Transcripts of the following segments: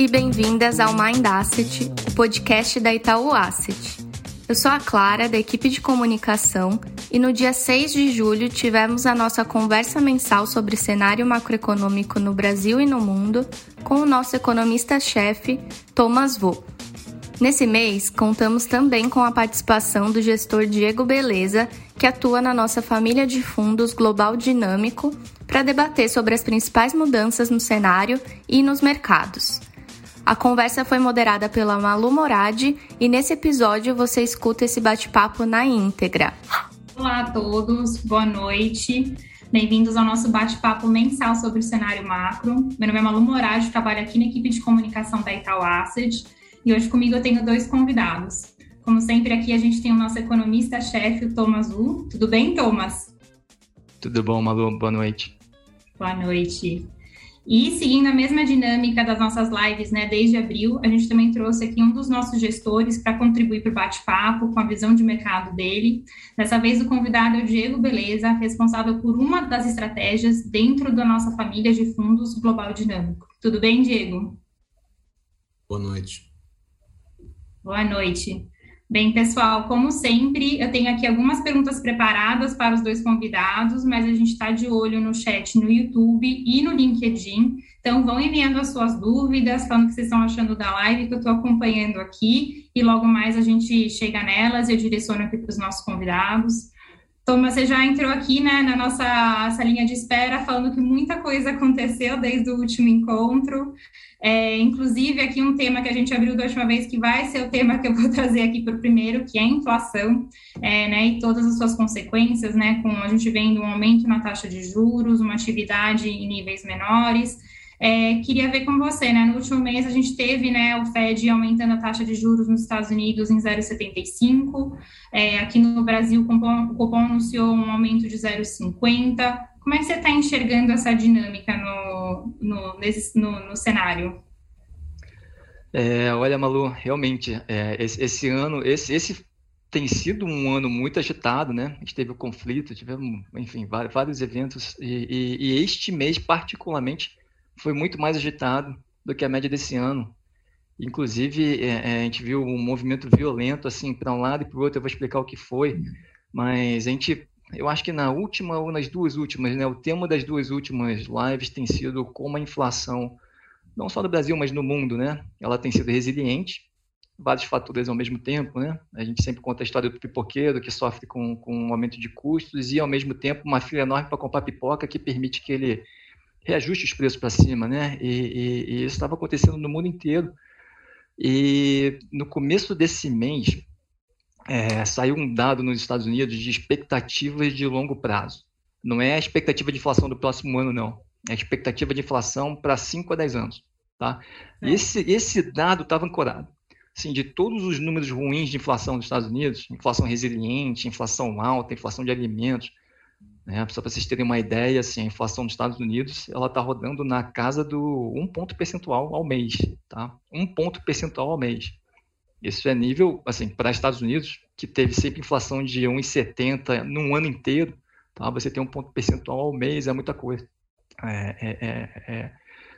e bem-vindas ao Mind Asset, o podcast da Itaú Asset. Eu sou a Clara, da equipe de comunicação, e no dia 6 de julho tivemos a nossa conversa mensal sobre cenário macroeconômico no Brasil e no mundo com o nosso economista-chefe, Thomas Vô. Nesse mês, contamos também com a participação do gestor Diego Beleza, que atua na nossa família de fundos Global Dinâmico, para debater sobre as principais mudanças no cenário e nos mercados. A conversa foi moderada pela Malu Moradi e nesse episódio você escuta esse bate-papo na íntegra. Olá a todos, boa noite. Bem-vindos ao nosso bate-papo mensal sobre o cenário macro. Meu nome é Malu Moradi, trabalho aqui na equipe de comunicação da Itaú Asset e hoje comigo eu tenho dois convidados. Como sempre, aqui a gente tem o nosso economista-chefe, o Thomas Wu. Tudo bem, Thomas? Tudo bom, Malu? Boa noite. Boa noite. E seguindo a mesma dinâmica das nossas lives, né, desde abril, a gente também trouxe aqui um dos nossos gestores para contribuir para o bate-papo com a visão de mercado dele. Dessa vez o convidado é o Diego Beleza, responsável por uma das estratégias dentro da nossa família de fundos Global Dinâmico. Tudo bem, Diego? Boa noite. Boa noite. Bem, pessoal, como sempre, eu tenho aqui algumas perguntas preparadas para os dois convidados, mas a gente está de olho no chat no YouTube e no LinkedIn. Então, vão enviando as suas dúvidas, falando o que vocês estão achando da live, que eu estou acompanhando aqui, e logo mais a gente chega nelas e eu direciono aqui para os nossos convidados. Thomas, você já entrou aqui né, na nossa salinha de espera, falando que muita coisa aconteceu desde o último encontro. É, inclusive, aqui um tema que a gente abriu da última vez, que vai ser o tema que eu vou trazer aqui para o primeiro, que é a inflação, é, né, e todas as suas consequências, né, com a gente vendo um aumento na taxa de juros, uma atividade em níveis menores, é, queria ver com você, né? No último mês a gente teve, né, o Fed aumentando a taxa de juros nos Estados Unidos em 0,75. É, aqui no Brasil, o Copom, o anunciou um aumento de 0,50. Como é que você está enxergando essa dinâmica no, no, nesse, no, no cenário? É, olha, Malu, realmente, é, esse, esse, ano, esse, esse tem sido um ano muito agitado, né? A gente teve o conflito, tivemos, enfim, vários, vários eventos, e, e, e, este mês, particularmente, foi muito mais agitado do que a média desse ano. Inclusive, é, é, a gente viu um movimento violento, assim, para um lado e para o outro, eu vou explicar o que foi, mas a gente, eu acho que na última ou nas duas últimas, né, o tema das duas últimas lives tem sido como a inflação, não só no Brasil, mas no mundo, né, ela tem sido resiliente, vários fatores ao mesmo tempo, né, a gente sempre conta a história do pipoqueiro que sofre com, com um aumento de custos e, ao mesmo tempo, uma fila enorme para comprar pipoca que permite que ele reajuste os preços para cima, né? E, e, e isso estava acontecendo no mundo inteiro. E no começo desse mês, é, saiu um dado nos Estados Unidos de expectativas de longo prazo. Não é a expectativa de inflação do próximo ano, não. É a expectativa de inflação para 5 a 10 anos. Tá? É. Esse, esse dado estava ancorado. Assim, de todos os números ruins de inflação dos Estados Unidos, inflação resiliente, inflação alta, inflação de alimentos, né? Só para vocês terem uma ideia, assim, a inflação dos Estados Unidos ela está rodando na casa do um ponto percentual ao mês, tá? Um ponto percentual ao mês. Isso é nível, assim, para Estados Unidos, que teve sempre inflação de 1,70 num ano inteiro, tá? Você tem um ponto percentual ao mês é muita coisa. É, é, é, é.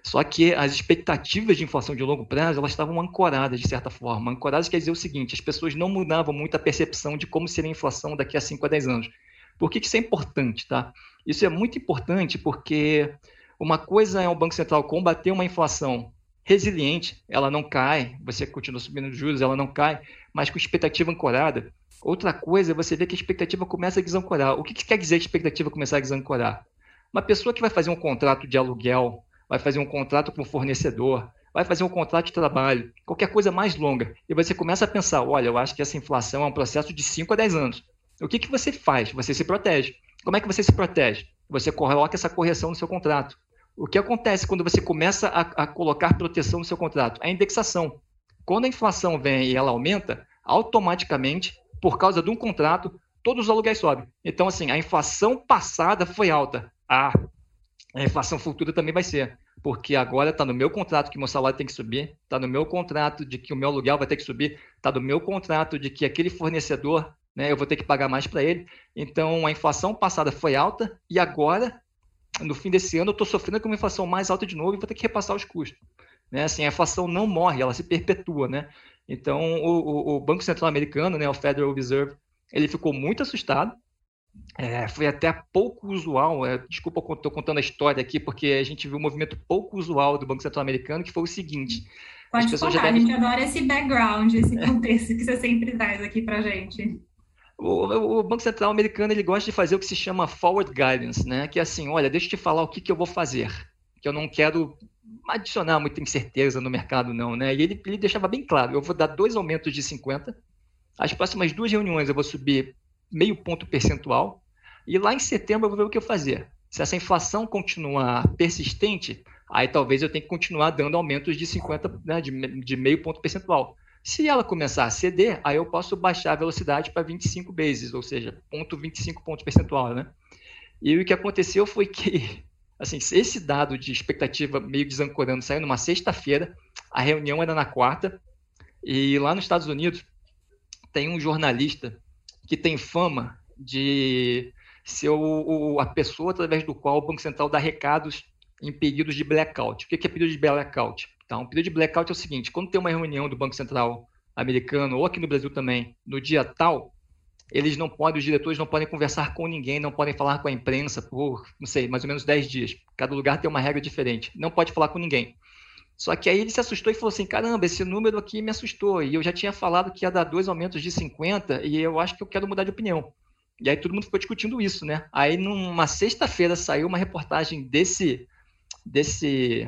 Só que as expectativas de inflação de longo prazo elas estavam ancoradas de certa forma. Ancoradas quer dizer o seguinte: as pessoas não mudavam muito a percepção de como seria a inflação daqui a 5 a 10 anos. Por que, que isso é importante, tá? Isso é muito importante porque uma coisa é o Banco Central combater uma inflação resiliente, ela não cai, você continua subindo os juros, ela não cai, mas com expectativa ancorada. Outra coisa é você ver que a expectativa começa a desancorar. O que, que quer dizer a expectativa começar a desancorar? Uma pessoa que vai fazer um contrato de aluguel, vai fazer um contrato com o fornecedor, vai fazer um contrato de trabalho, qualquer coisa mais longa, e você começa a pensar, olha, eu acho que essa inflação é um processo de 5 a 10 anos. O que, que você faz? Você se protege. Como é que você se protege? Você coloca essa correção no seu contrato. O que acontece quando você começa a, a colocar proteção no seu contrato? A indexação. Quando a inflação vem e ela aumenta, automaticamente, por causa de um contrato, todos os aluguéis sobem. Então, assim, a inflação passada foi alta. Ah, a inflação futura também vai ser. Porque agora está no meu contrato que meu salário tem que subir, está no meu contrato de que o meu aluguel vai ter que subir, está no meu contrato de que aquele fornecedor né? Eu vou ter que pagar mais para ele. Então, a inflação passada foi alta e agora, no fim desse ano, eu estou sofrendo com uma inflação mais alta de novo e vou ter que repassar os custos. Né? Assim, a inflação não morre, ela se perpetua, né? Então, o, o, o Banco Central Americano, né, o Federal Reserve, ele ficou muito assustado. É, foi até pouco usual, é, desculpa eu estou contando a história aqui, porque a gente viu um movimento pouco usual do Banco Central Americano, que foi o seguinte. Pode contar, devem... a gente adora esse background, esse contexto que você sempre traz aqui para gente. O, o, Banco Central americano ele gosta de fazer o que se chama forward guidance, né? Que é assim, olha, deixa eu te falar o que, que eu vou fazer, que eu não quero adicionar muita incerteza no mercado, não, né? E ele, ele deixava bem claro: eu vou dar dois aumentos de 50, as próximas duas reuniões eu vou subir meio ponto percentual, e lá em setembro eu vou ver o que eu fazer. Se essa inflação continuar persistente, aí talvez eu tenha que continuar dando aumentos de 50, né, de, de meio ponto percentual. Se ela começar a ceder, aí eu posso baixar a velocidade para 25 vezes, ou seja, ponto 25 pontos percentual, né? E o que aconteceu foi que assim, esse dado de expectativa meio desancorando saiu numa sexta-feira, a reunião era na quarta, e lá nos Estados Unidos tem um jornalista que tem fama de ser o, a pessoa através do qual o Banco Central dá recados em períodos de blackout. O que é período de blackout? Então, o período de blackout é o seguinte: quando tem uma reunião do Banco Central americano, ou aqui no Brasil também, no dia tal, eles não podem, os diretores não podem conversar com ninguém, não podem falar com a imprensa por, não sei, mais ou menos 10 dias. Cada lugar tem uma regra diferente. Não pode falar com ninguém. Só que aí ele se assustou e falou assim: caramba, esse número aqui me assustou. E eu já tinha falado que ia dar dois aumentos de 50 e eu acho que eu quero mudar de opinião. E aí todo mundo ficou discutindo isso, né? Aí numa sexta-feira saiu uma reportagem desse. desse.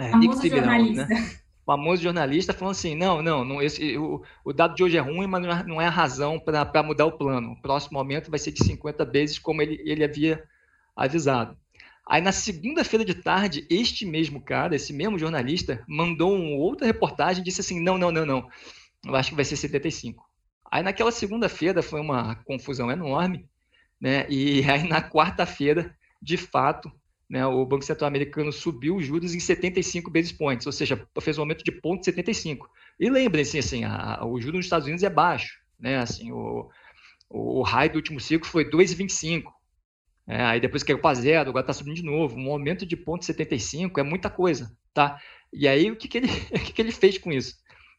É, famoso jornalista. Né? famoso jornalista falando assim: não, não, não esse, o, o, dado de hoje é ruim, mas não é, não é a razão para mudar o plano. O próximo aumento vai ser de 50 vezes, como ele, ele havia avisado. Aí na segunda-feira de tarde, este mesmo cara, esse mesmo jornalista, mandou uma outra reportagem e disse assim: não, não, não, não, eu acho que vai ser 75. Aí naquela segunda-feira foi uma confusão enorme, né? E aí na quarta-feira, de fato, né, o Banco Central americano subiu os juros em 75 basis points, ou seja, fez um aumento de ponto 75. E lembrem-se, assim, a, o juro nos Estados Unidos é baixo, né, assim, o, o high do último ciclo foi 2,25, é, aí depois caiu para zero, agora está subindo de novo, um aumento de ponto 75 é muita coisa, tá? E aí o que, que, ele, o que, que ele fez com isso?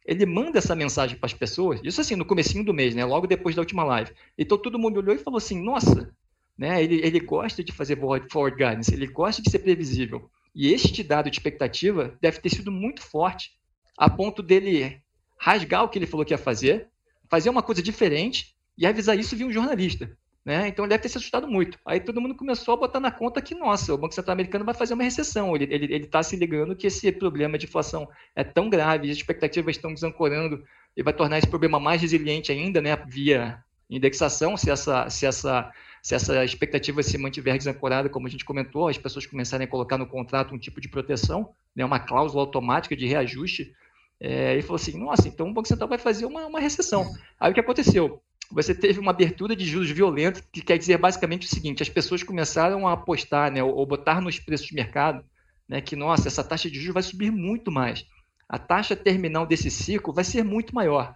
Ele manda essa mensagem para as pessoas, isso assim, no comecinho do mês, né, logo depois da última live. Então todo mundo olhou e falou assim, nossa, né? Ele, ele gosta de fazer forward guidance, ele gosta de ser previsível. E este dado de expectativa deve ter sido muito forte, a ponto dele rasgar o que ele falou que ia fazer, fazer uma coisa diferente e avisar isso via um jornalista. Né? Então ele deve ter se assustado muito. Aí todo mundo começou a botar na conta que, nossa, o Banco Central americano vai fazer uma recessão. Ele está ele, ele tá se ligando que esse problema de inflação é tão grave, as expectativas estão desancorando e vai tornar esse problema mais resiliente ainda, né? via indexação, se essa, se essa se essa expectativa se mantiver desancorada, como a gente comentou, as pessoas começarem a colocar no contrato um tipo de proteção, né, uma cláusula automática de reajuste, é, ele falou assim, nossa, então o Banco Central vai fazer uma, uma recessão. Aí o que aconteceu? Você teve uma abertura de juros violenta, que quer dizer basicamente o seguinte, as pessoas começaram a apostar, né, ou, ou botar nos preços de mercado, né, que, nossa, essa taxa de juros vai subir muito mais. A taxa terminal desse ciclo vai ser muito maior.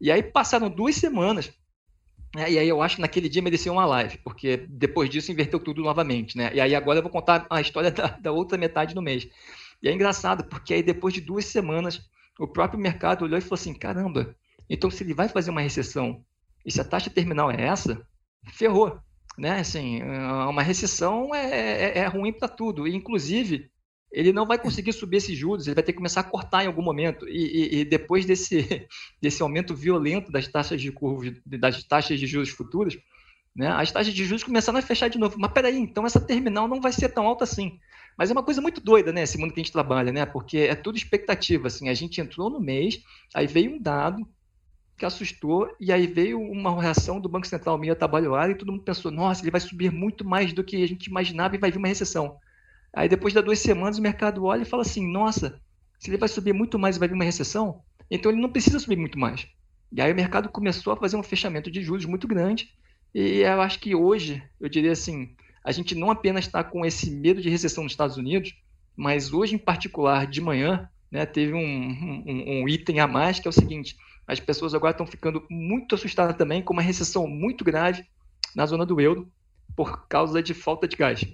E aí passaram duas semanas, é, e aí eu acho que naquele dia mereceu uma live, porque depois disso inverteu tudo novamente, né? E aí agora eu vou contar a história da, da outra metade do mês. E é engraçado, porque aí depois de duas semanas, o próprio mercado olhou e falou assim, caramba, então se ele vai fazer uma recessão e se a taxa terminal é essa, ferrou, né? Assim, uma recessão é, é, é ruim para tudo, inclusive ele não vai conseguir subir esses juros, ele vai ter que começar a cortar em algum momento. E, e, e depois desse, desse aumento violento das taxas de curva, das taxas de juros futuros, né, as taxas de juros começaram a fechar de novo. Mas peraí, então essa terminal não vai ser tão alta assim. Mas é uma coisa muito doida, né, esse mundo que a gente trabalha, né? Porque é tudo expectativa, assim. A gente entrou no mês, aí veio um dado que assustou, e aí veio uma reação do Banco Central meio atabalhoada, e todo mundo pensou, nossa, ele vai subir muito mais do que a gente imaginava e vai vir uma recessão. Aí depois das duas semanas o mercado olha e fala assim, nossa, se ele vai subir muito mais vai vir uma recessão, então ele não precisa subir muito mais. E aí o mercado começou a fazer um fechamento de juros muito grande. E eu acho que hoje, eu diria assim, a gente não apenas está com esse medo de recessão nos Estados Unidos, mas hoje em particular, de manhã, né, teve um, um, um item a mais que é o seguinte: as pessoas agora estão ficando muito assustadas também com uma recessão muito grave na zona do euro por causa de falta de gás.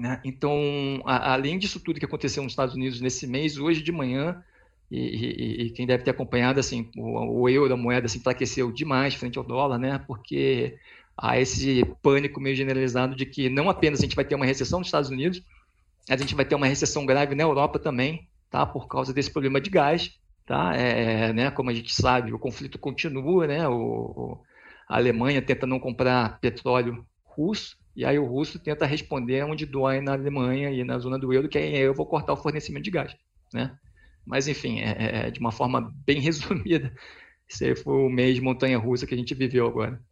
Né? Então, a, além disso tudo que aconteceu nos Estados Unidos nesse mês, hoje de manhã, e, e, e quem deve ter acompanhado, assim, o, o euro, a moeda, se enfraqueceu demais frente ao dólar, né? porque há esse pânico meio generalizado de que não apenas a gente vai ter uma recessão nos Estados Unidos, a gente vai ter uma recessão grave na Europa também, tá? por causa desse problema de gás. Tá? É, é né? Como a gente sabe, o conflito continua, né? o a Alemanha tenta não comprar petróleo russo, e aí o russo tenta responder onde dói na Alemanha e na zona do euro, que aí eu vou cortar o fornecimento de gás, né? Mas, enfim, é, é, é de uma forma bem resumida, esse foi o mês de montanha-russa que a gente viveu agora.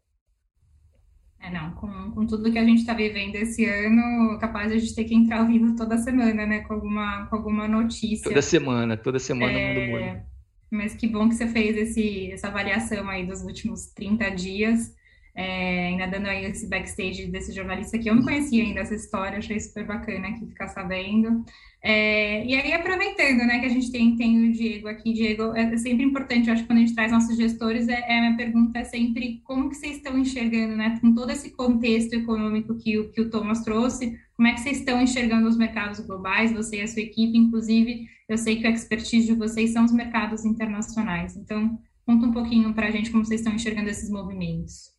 É, não, com, com tudo que a gente está vivendo esse ano, capaz de a gente ter que entrar ao vivo toda semana, né, com alguma, com alguma notícia. Toda semana, toda semana é... mundo muda. Mas que bom que você fez esse, essa avaliação aí dos últimos 30 dias. É, ainda dando aí esse backstage desse jornalista que eu não conhecia ainda essa história, achei super bacana aqui ficar sabendo. É, e aí, aproveitando, né, que a gente tem, tem o Diego aqui, Diego, é sempre importante, eu acho que quando a gente traz nossos gestores, é, é, a minha pergunta é sempre como que vocês estão enxergando, né, com todo esse contexto econômico que o, que o Thomas trouxe, como é que vocês estão enxergando os mercados globais, você e a sua equipe, inclusive, eu sei que a expertise de vocês são os mercados internacionais, então, conta um pouquinho para a gente como vocês estão enxergando esses movimentos.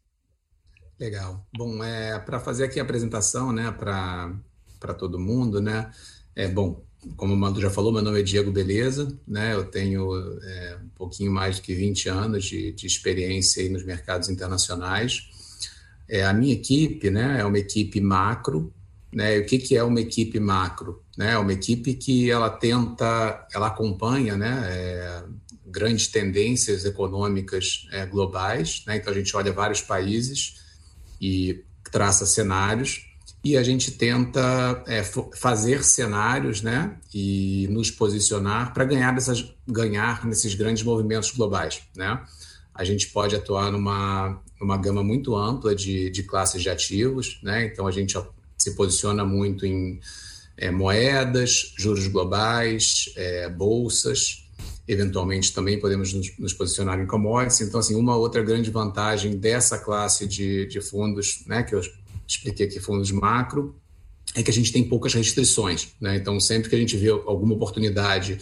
Legal. Bom, é, para fazer aqui a apresentação, né, para todo mundo, né, é bom, como o Mando já falou, meu nome é Diego Beleza, né, eu tenho é, um pouquinho mais de 20 anos de, de experiência nos mercados internacionais. É, a minha equipe, né, é uma equipe macro, né, e o que, que é uma equipe macro? Né, é uma equipe que ela tenta, ela acompanha, né, é, grandes tendências econômicas é, globais, né, então a gente olha vários países, e traça cenários e a gente tenta é, fazer cenários né, e nos posicionar para ganhar, ganhar nesses grandes movimentos globais. Né? A gente pode atuar numa, numa gama muito ampla de, de classes de ativos, né? então a gente se posiciona muito em é, moedas, juros globais, é, bolsas, eventualmente também podemos nos, nos, posicionar em commodities. Então, assim, uma outra grande vantagem dessa classe de, de fundos, né, que eu expliquei aqui, fundos macro, é que a gente tem poucas restrições. Né? Então, sempre que a gente vê alguma oportunidade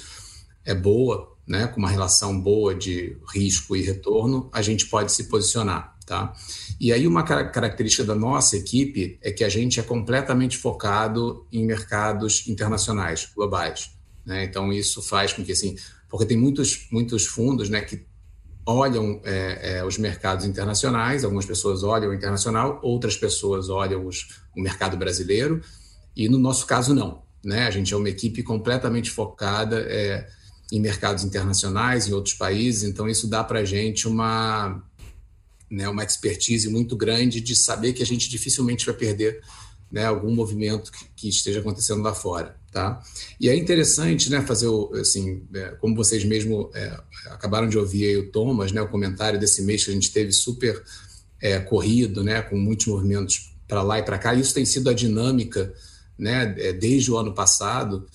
é boa, né, com uma relação boa de risco e retorno, a gente pode se posicionar. Tá? E aí, uma característica da nossa equipe é que a gente é completamente focado em mercados internacionais, globais. Né? Então, isso faz com que assim, porque tem muitos, muitos fundos né, que olham é, é, os mercados internacionais, algumas pessoas olham o internacional, outras pessoas olham os, o mercado brasileiro, e no nosso caso não. Né? A gente é uma equipe completamente focada é, em mercados internacionais, em outros países, então isso dá para a gente uma, né, uma expertise muito grande de saber que a gente dificilmente vai perder né, algum movimento que, que, esteja acontecendo lá fora, tá? E é interessante, né, fazer o, assim, é, como vocês mesmo é, acabaram de ouvir aí o Thomas, né, o comentário desse mês que a gente teve super é, corrido, né, com muitos movimentos para lá e para cá. Isso tem sido a dinâmica, né, é, desde o ano passado.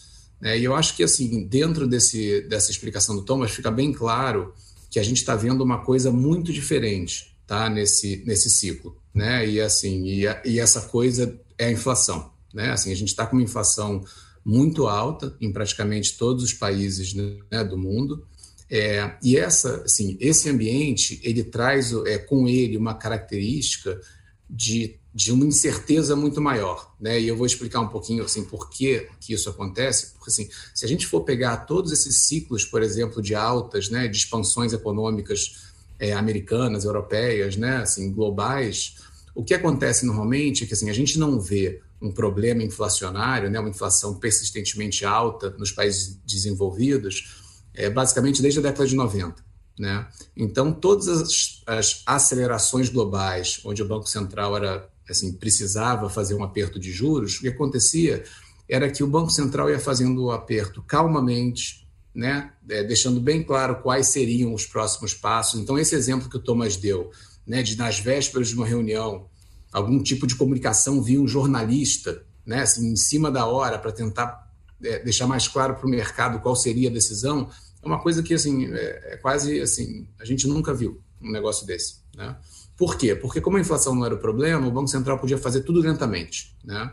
Né, e eu acho que assim, dentro desse dessa explicação do Thomas, fica bem claro que a gente está vendo uma coisa muito diferente, tá, nesse nesse ciclo, né? E assim, e, e essa coisa é a inflação. Né? Assim, a gente está com uma inflação muito alta em praticamente todos os países né, do mundo. É, e essa, assim, esse ambiente ele traz é, com ele uma característica de, de uma incerteza muito maior, né? E eu vou explicar um pouquinho assim por que, que isso acontece, porque assim, se a gente for pegar todos esses ciclos, por exemplo, de altas, né, de expansões econômicas é, americanas, europeias, né, assim, globais, o que acontece normalmente é que assim, a gente não vê um problema inflacionário, né, uma inflação persistentemente alta nos países desenvolvidos, é, basicamente desde a década de 90. Né? Então, todas as, as, acelerações globais, onde o Banco Central era, assim, precisava fazer um aperto de juros, o que acontecia era que o Banco Central ia fazendo o aperto calmamente, né? É, deixando bem claro quais seriam os próximos passos. Então, esse exemplo que o Thomas deu, né, de nas vésperas de uma reunião, algum tipo de comunicação via um jornalista, né, assim, em cima da hora, para tentar é, deixar mais claro para o mercado qual seria a decisão, é uma coisa que assim é, é, quase assim a gente nunca viu um negócio desse, né? Por quê? Porque como a inflação não era o problema, o Banco Central podia fazer tudo lentamente, né?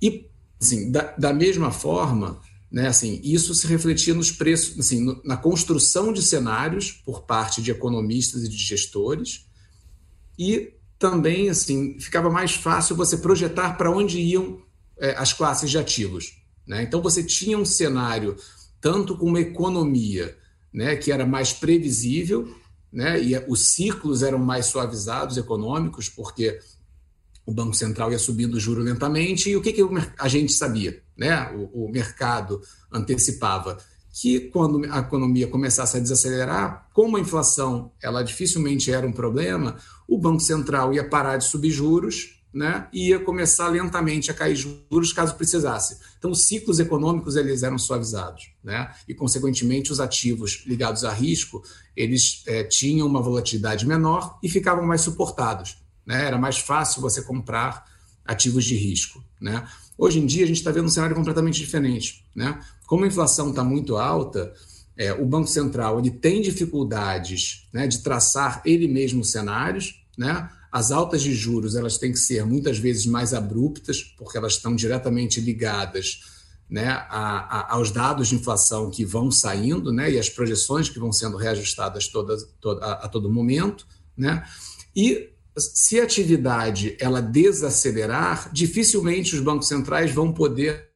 E assim, da, da mesma forma, né, assim, isso se refletia nos preços, assim, no, na construção de cenários por parte de economistas e de gestores, e também assim ficava mais fácil você projetar para onde iam é, as classes de ativos. Né? Então você tinha um cenário tanto com uma economia né, que era mais previsível, né, e os ciclos eram mais suavizados econômicos, porque o Banco Central ia subindo o juro lentamente, e o que, que a gente sabia? Né? O, o mercado antecipava que quando a economia começasse a desacelerar, como a inflação ela dificilmente era um problema, o Banco Central ia parar de subir juros né, e ia começar lentamente a cair juros caso precisasse. Então, os ciclos econômicos eles eram suavizados, né, e consequentemente os ativos ligados a risco eles é, tinham uma volatilidade menor e ficavam mais suportados. Né, era mais fácil você comprar ativos de risco. Né. Hoje em dia a gente está vendo um cenário completamente diferente, né. Como a inflação está muito alta, é, o Banco Central ele tem dificuldades né, de traçar ele mesmo cenários, né? As altas de juros elas têm que ser muitas vezes mais abruptas, porque elas estão diretamente ligadas né, a, a, aos dados de inflação que vão saindo né, e as projeções que vão sendo reajustadas toda, toda, a, a, todo momento. Né? E se a atividade ela desacelerar, dificilmente os bancos centrais vão poder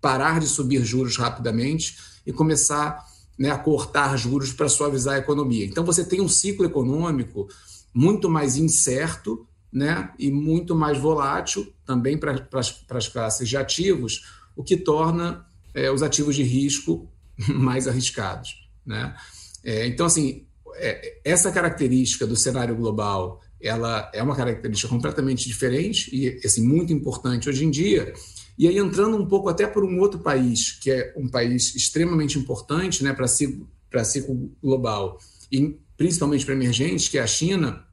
parar de subir juros rapidamente e começar né, a cortar juros para suavizar a economia. Então você tem um ciclo econômico muito mais incerto né, e muito mais volátil também para as classes de ativos, o que torna é, os ativos de risco mais arriscados. Né? É, então, assim, é, essa característica do cenário global ela é uma característica completamente diferente e assim, muito importante hoje em dia. E aí, entrando um pouco até por um outro país, que é um país extremamente importante né, para ciclo, ciclo global, e principalmente para emergentes, que é a China,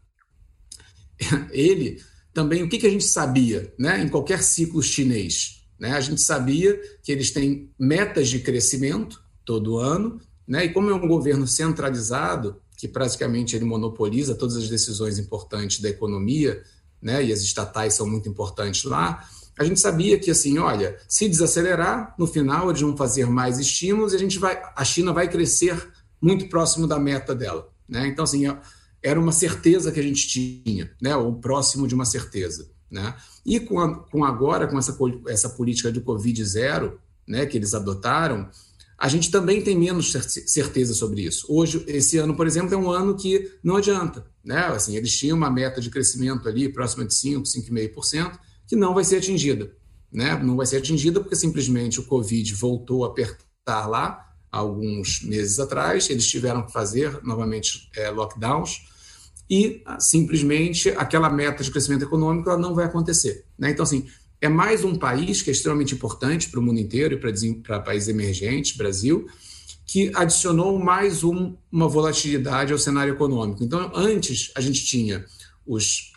ele também, o que, que a gente sabia né, em qualquer ciclo chinês? Né? A gente sabia que eles têm metas de crescimento todo ano, né? e como é um governo centralizado, que praticamente ele monopoliza todas as decisões importantes da economia, né? e as estatais são muito importantes lá, a gente sabia que assim, olha, se desacelerar, no final eles vão fazer mais estímulos e a gente vai, a China vai crescer muito próximo da meta dela. Né? Então, assim, é, era uma certeza que a gente tinha, né? ou próximo de uma certeza. Né? E com, a, com agora, com essa, essa política de Covid zero né, que eles adotaram, a gente também tem menos certeza sobre isso. Hoje, esse ano, por exemplo, é um ano que não adianta. Né? Assim, eles tinham uma meta de crescimento ali próxima de 5%, 5,5%, que não vai ser atingida. Né? Não vai ser atingida porque simplesmente o Covid voltou a apertar lá, alguns meses atrás, eles tiveram que fazer novamente é, lockdowns e simplesmente aquela meta de crescimento econômico ela não vai acontecer. Né? Então, assim, é mais um país que é extremamente importante para o mundo inteiro e para países emergentes, Brasil, que adicionou mais um, uma volatilidade ao cenário econômico. Então, antes a gente tinha os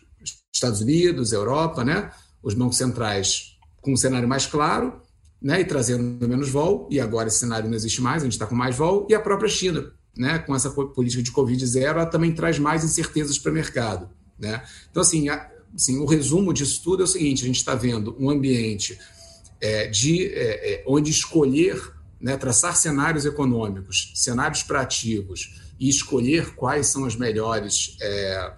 Estados Unidos, Europa, né? os bancos centrais com um cenário mais claro, né, e trazendo menos vol, e agora esse cenário não existe mais, a gente está com mais vol, e a própria China, né, com essa política de Covid zero, ela também traz mais incertezas para o mercado. Né? Então, assim, a, assim, o resumo disso tudo é o seguinte: a gente está vendo um ambiente é, de é, é, onde escolher, né, traçar cenários econômicos, cenários para ativos e escolher quais são as melhores é,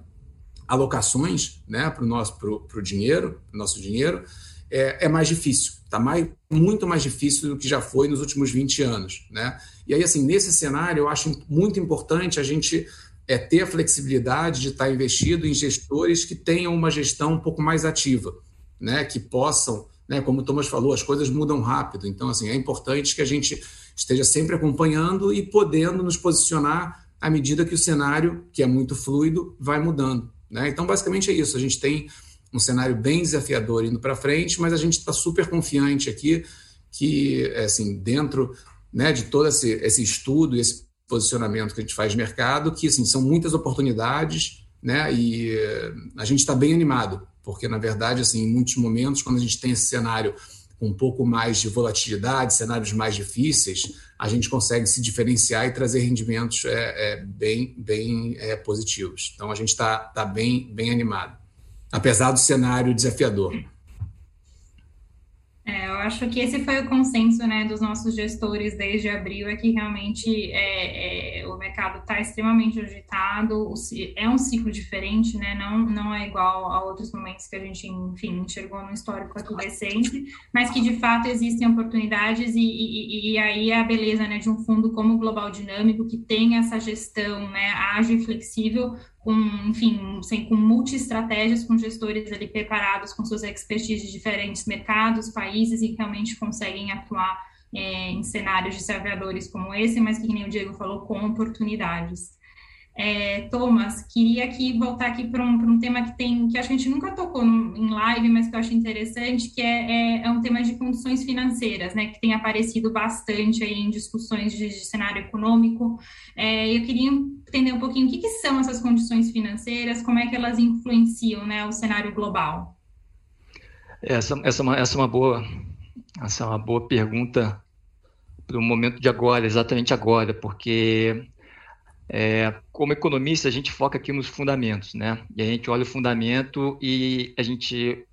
alocações né, para o nosso pro, pro dinheiro, pro nosso dinheiro, é, é mais difícil. Está mais, muito mais difícil do que já foi nos últimos 20 anos. Né? E aí, assim, nesse cenário, eu acho muito importante a gente é, ter a flexibilidade de estar investido em gestores que tenham uma gestão um pouco mais ativa, né? que possam, né, como o Thomas falou, as coisas mudam rápido. Então, assim, é importante que a gente esteja sempre acompanhando e podendo nos posicionar à medida que o cenário, que é muito fluido, vai mudando. Né? Então, basicamente é isso. A gente tem um cenário bem desafiador indo para frente, mas a gente está super confiante aqui que, assim, dentro né, de todo esse, esse estudo esse posicionamento que a gente faz de mercado, que assim, são muitas oportunidades, né, e a gente está bem animado, porque, na verdade, assim, em muitos momentos, quando a gente tem esse cenário com um pouco mais de volatilidade, cenários mais difíceis, a gente consegue se diferenciar e trazer rendimentos é, é bem, bem é, positivos. Então, a gente está tá bem, bem animado apesar do cenário desafiador. É, eu acho que esse foi o consenso né, dos nossos gestores desde abril, é que realmente é, é, o mercado está extremamente agitado, é um ciclo diferente, né, não, não é igual a outros momentos que a gente, enfim, enxergou no histórico aqui recente, mas que de fato existem oportunidades e, e, e aí a beleza né, de um fundo como o Global Dinâmico, que tem essa gestão né, ágil e flexível, com, enfim, sem, com multi-estratégias, com gestores ali preparados com suas expertise de diferentes mercados, países e realmente conseguem atuar é, em cenários desafiadores como esse, mas que, nem o Diego falou, com oportunidades. É, Thomas, queria aqui voltar aqui para um, um, tema que tem, que a gente nunca tocou no, em live, mas que eu acho interessante, que é, é, é, um tema de condições financeiras, né, que tem aparecido bastante aí em discussões de, de cenário econômico. É, eu queria entender um pouquinho o que, que, são essas condições financeiras, como é que elas influenciam, né, o cenário global. Essa, essa, é uma, essa é uma boa, essa é uma boa pergunta para o momento de agora, exatamente agora, porque é, como economista, a gente foca aqui nos fundamentos, né? E a gente olha o fundamento e a gente.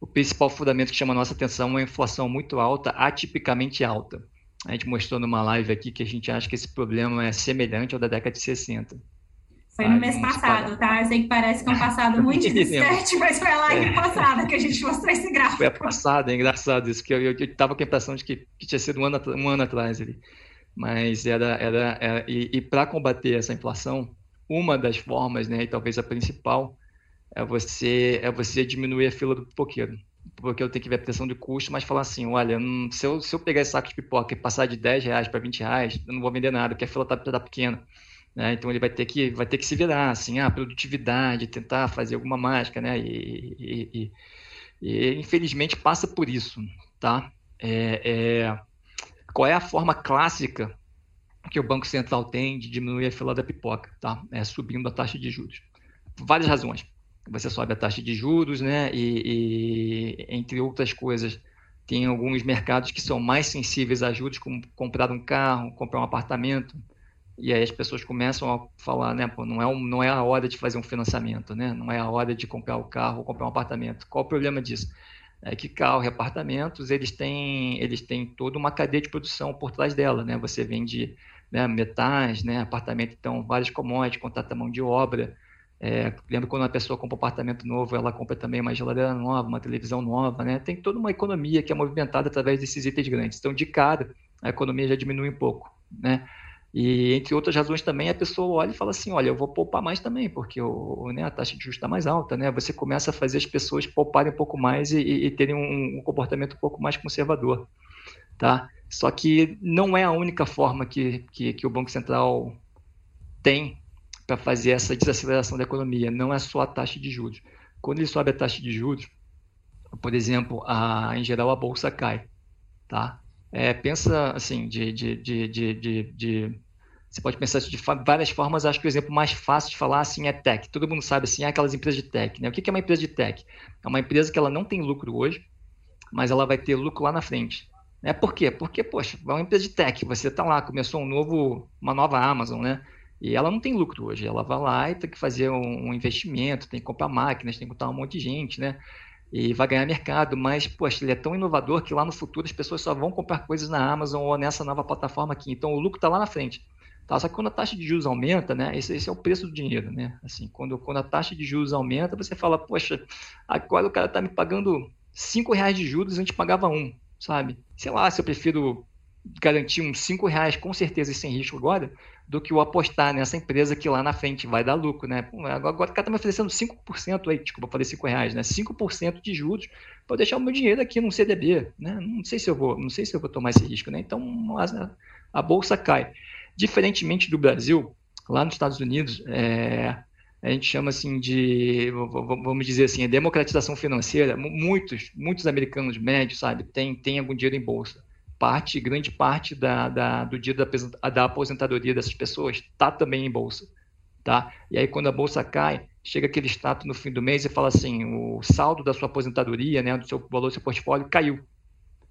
O principal fundamento que chama a nossa atenção é uma inflação muito alta, atipicamente alta. A gente mostrou numa live aqui que a gente acha que esse problema é semelhante ao da década de 60. Foi no mês passado, tá? Eu sei que parece que é um passado muito distante, mas foi a live é. passada que a gente mostrou esse gráfico. Foi a passada, é engraçado isso, que eu, estava com a impressão de que, que tinha sido um ano, um ano atrás ali mas era, era, era e, e para combater essa inflação, uma das formas, né, e talvez a principal, é você é você diminuir a fila do pipoqueiro. Porque eu tenho que ver a pressão de custo, mas falar assim, olha, se, eu, se eu pegar esse saco de pipoca e passar de 10 reais para 20 reais, eu não vou vender nada, porque a fila está tá pequena. Né? Então ele vai ter que vai ter que se virar, assim, ah, produtividade, tentar fazer alguma mágica, né? E, e, e, e infelizmente passa por isso, tá? É, é, qual é a forma clássica que o Banco Central tem de diminuir a fila da pipoca? Tá? É subindo a taxa de juros. Várias razões. Você sobe a taxa de juros, né? E, e, entre outras coisas, tem alguns mercados que são mais sensíveis a juros, como comprar um carro, comprar um apartamento. E aí as pessoas começam a falar, né? Pô, não, é um, não é a hora de fazer um financiamento, né? Não é a hora de comprar o um carro ou comprar um apartamento. Qual o problema disso? É que carro apartamentos eles têm eles têm toda uma cadeia de produção por trás dela, né? Você vende né, metais, né? Apartamento então vários commodities, contrata mão de obra. É, lembra quando uma pessoa compra um apartamento novo, ela compra também uma geladeira nova, uma televisão nova, né? Tem toda uma economia que é movimentada através desses itens grandes. Então, de cara, a economia já diminui um pouco, né? E entre outras razões também, a pessoa olha e fala assim, olha, eu vou poupar mais também, porque o, né, a taxa de juros está mais alta, né? Você começa a fazer as pessoas pouparem um pouco mais e, e terem um, um, comportamento um pouco mais conservador, tá? Só que não é a única forma que, que, que o Banco Central tem para fazer essa desaceleração da economia, não é só a taxa de juros. Quando ele sobe a taxa de juros, por exemplo, a, em geral a bolsa cai, tá? É, pensa assim, de, de, de, de, você pode pensar de várias formas. Acho que o exemplo mais fácil de falar assim é tech. Todo mundo sabe assim, é aquelas empresas de tech. Né? O que é uma empresa de tech? É uma empresa que ela não tem lucro hoje, mas ela vai ter lucro lá na frente. É por quê? Porque, poxa, é uma empresa de tech. Você está lá, começou um novo, uma nova Amazon, né? E ela não tem lucro hoje. Ela vai lá e tem que fazer um, investimento, tem que comprar máquinas, tem que botar um monte de gente, né? E vai ganhar mercado, mas, poxa, ele é tão inovador que lá no futuro as pessoas só vão comprar coisas na Amazon ou nessa nova plataforma aqui. Então, o lucro está lá na frente. Tá? Só que quando a taxa de juros aumenta, né, esse, esse, é o preço do dinheiro, né? Assim, quando, quando a taxa de juros aumenta, você fala, poxa, agora o cara está me pagando cinco reais de juros, a gente pagava um, sabe? Sei lá, se eu prefiro garantir uns cinco reais com certeza e sem risco agora, do que o apostar nessa empresa que lá na frente vai dar lucro, né? Agora o cara está me oferecendo 5% aí, desculpa, falei 5 reais, né? 5% de juros para deixar o meu dinheiro aqui num CDB, né? Não sei se eu vou, não sei se eu vou tomar esse risco, né? Então a, a bolsa cai. Diferentemente do Brasil, lá nos Estados Unidos, é, a gente chama assim de, vamos dizer assim, a democratização financeira. Muitos, muitos americanos médios, sabe, têm, têm algum dinheiro em bolsa parte, grande parte da, da, do dia da, da aposentadoria dessas pessoas está também em bolsa. Tá? E aí, quando a bolsa cai, chega aquele status no fim do mês e fala assim: o saldo da sua aposentadoria, né, do seu valor do seu portfólio caiu.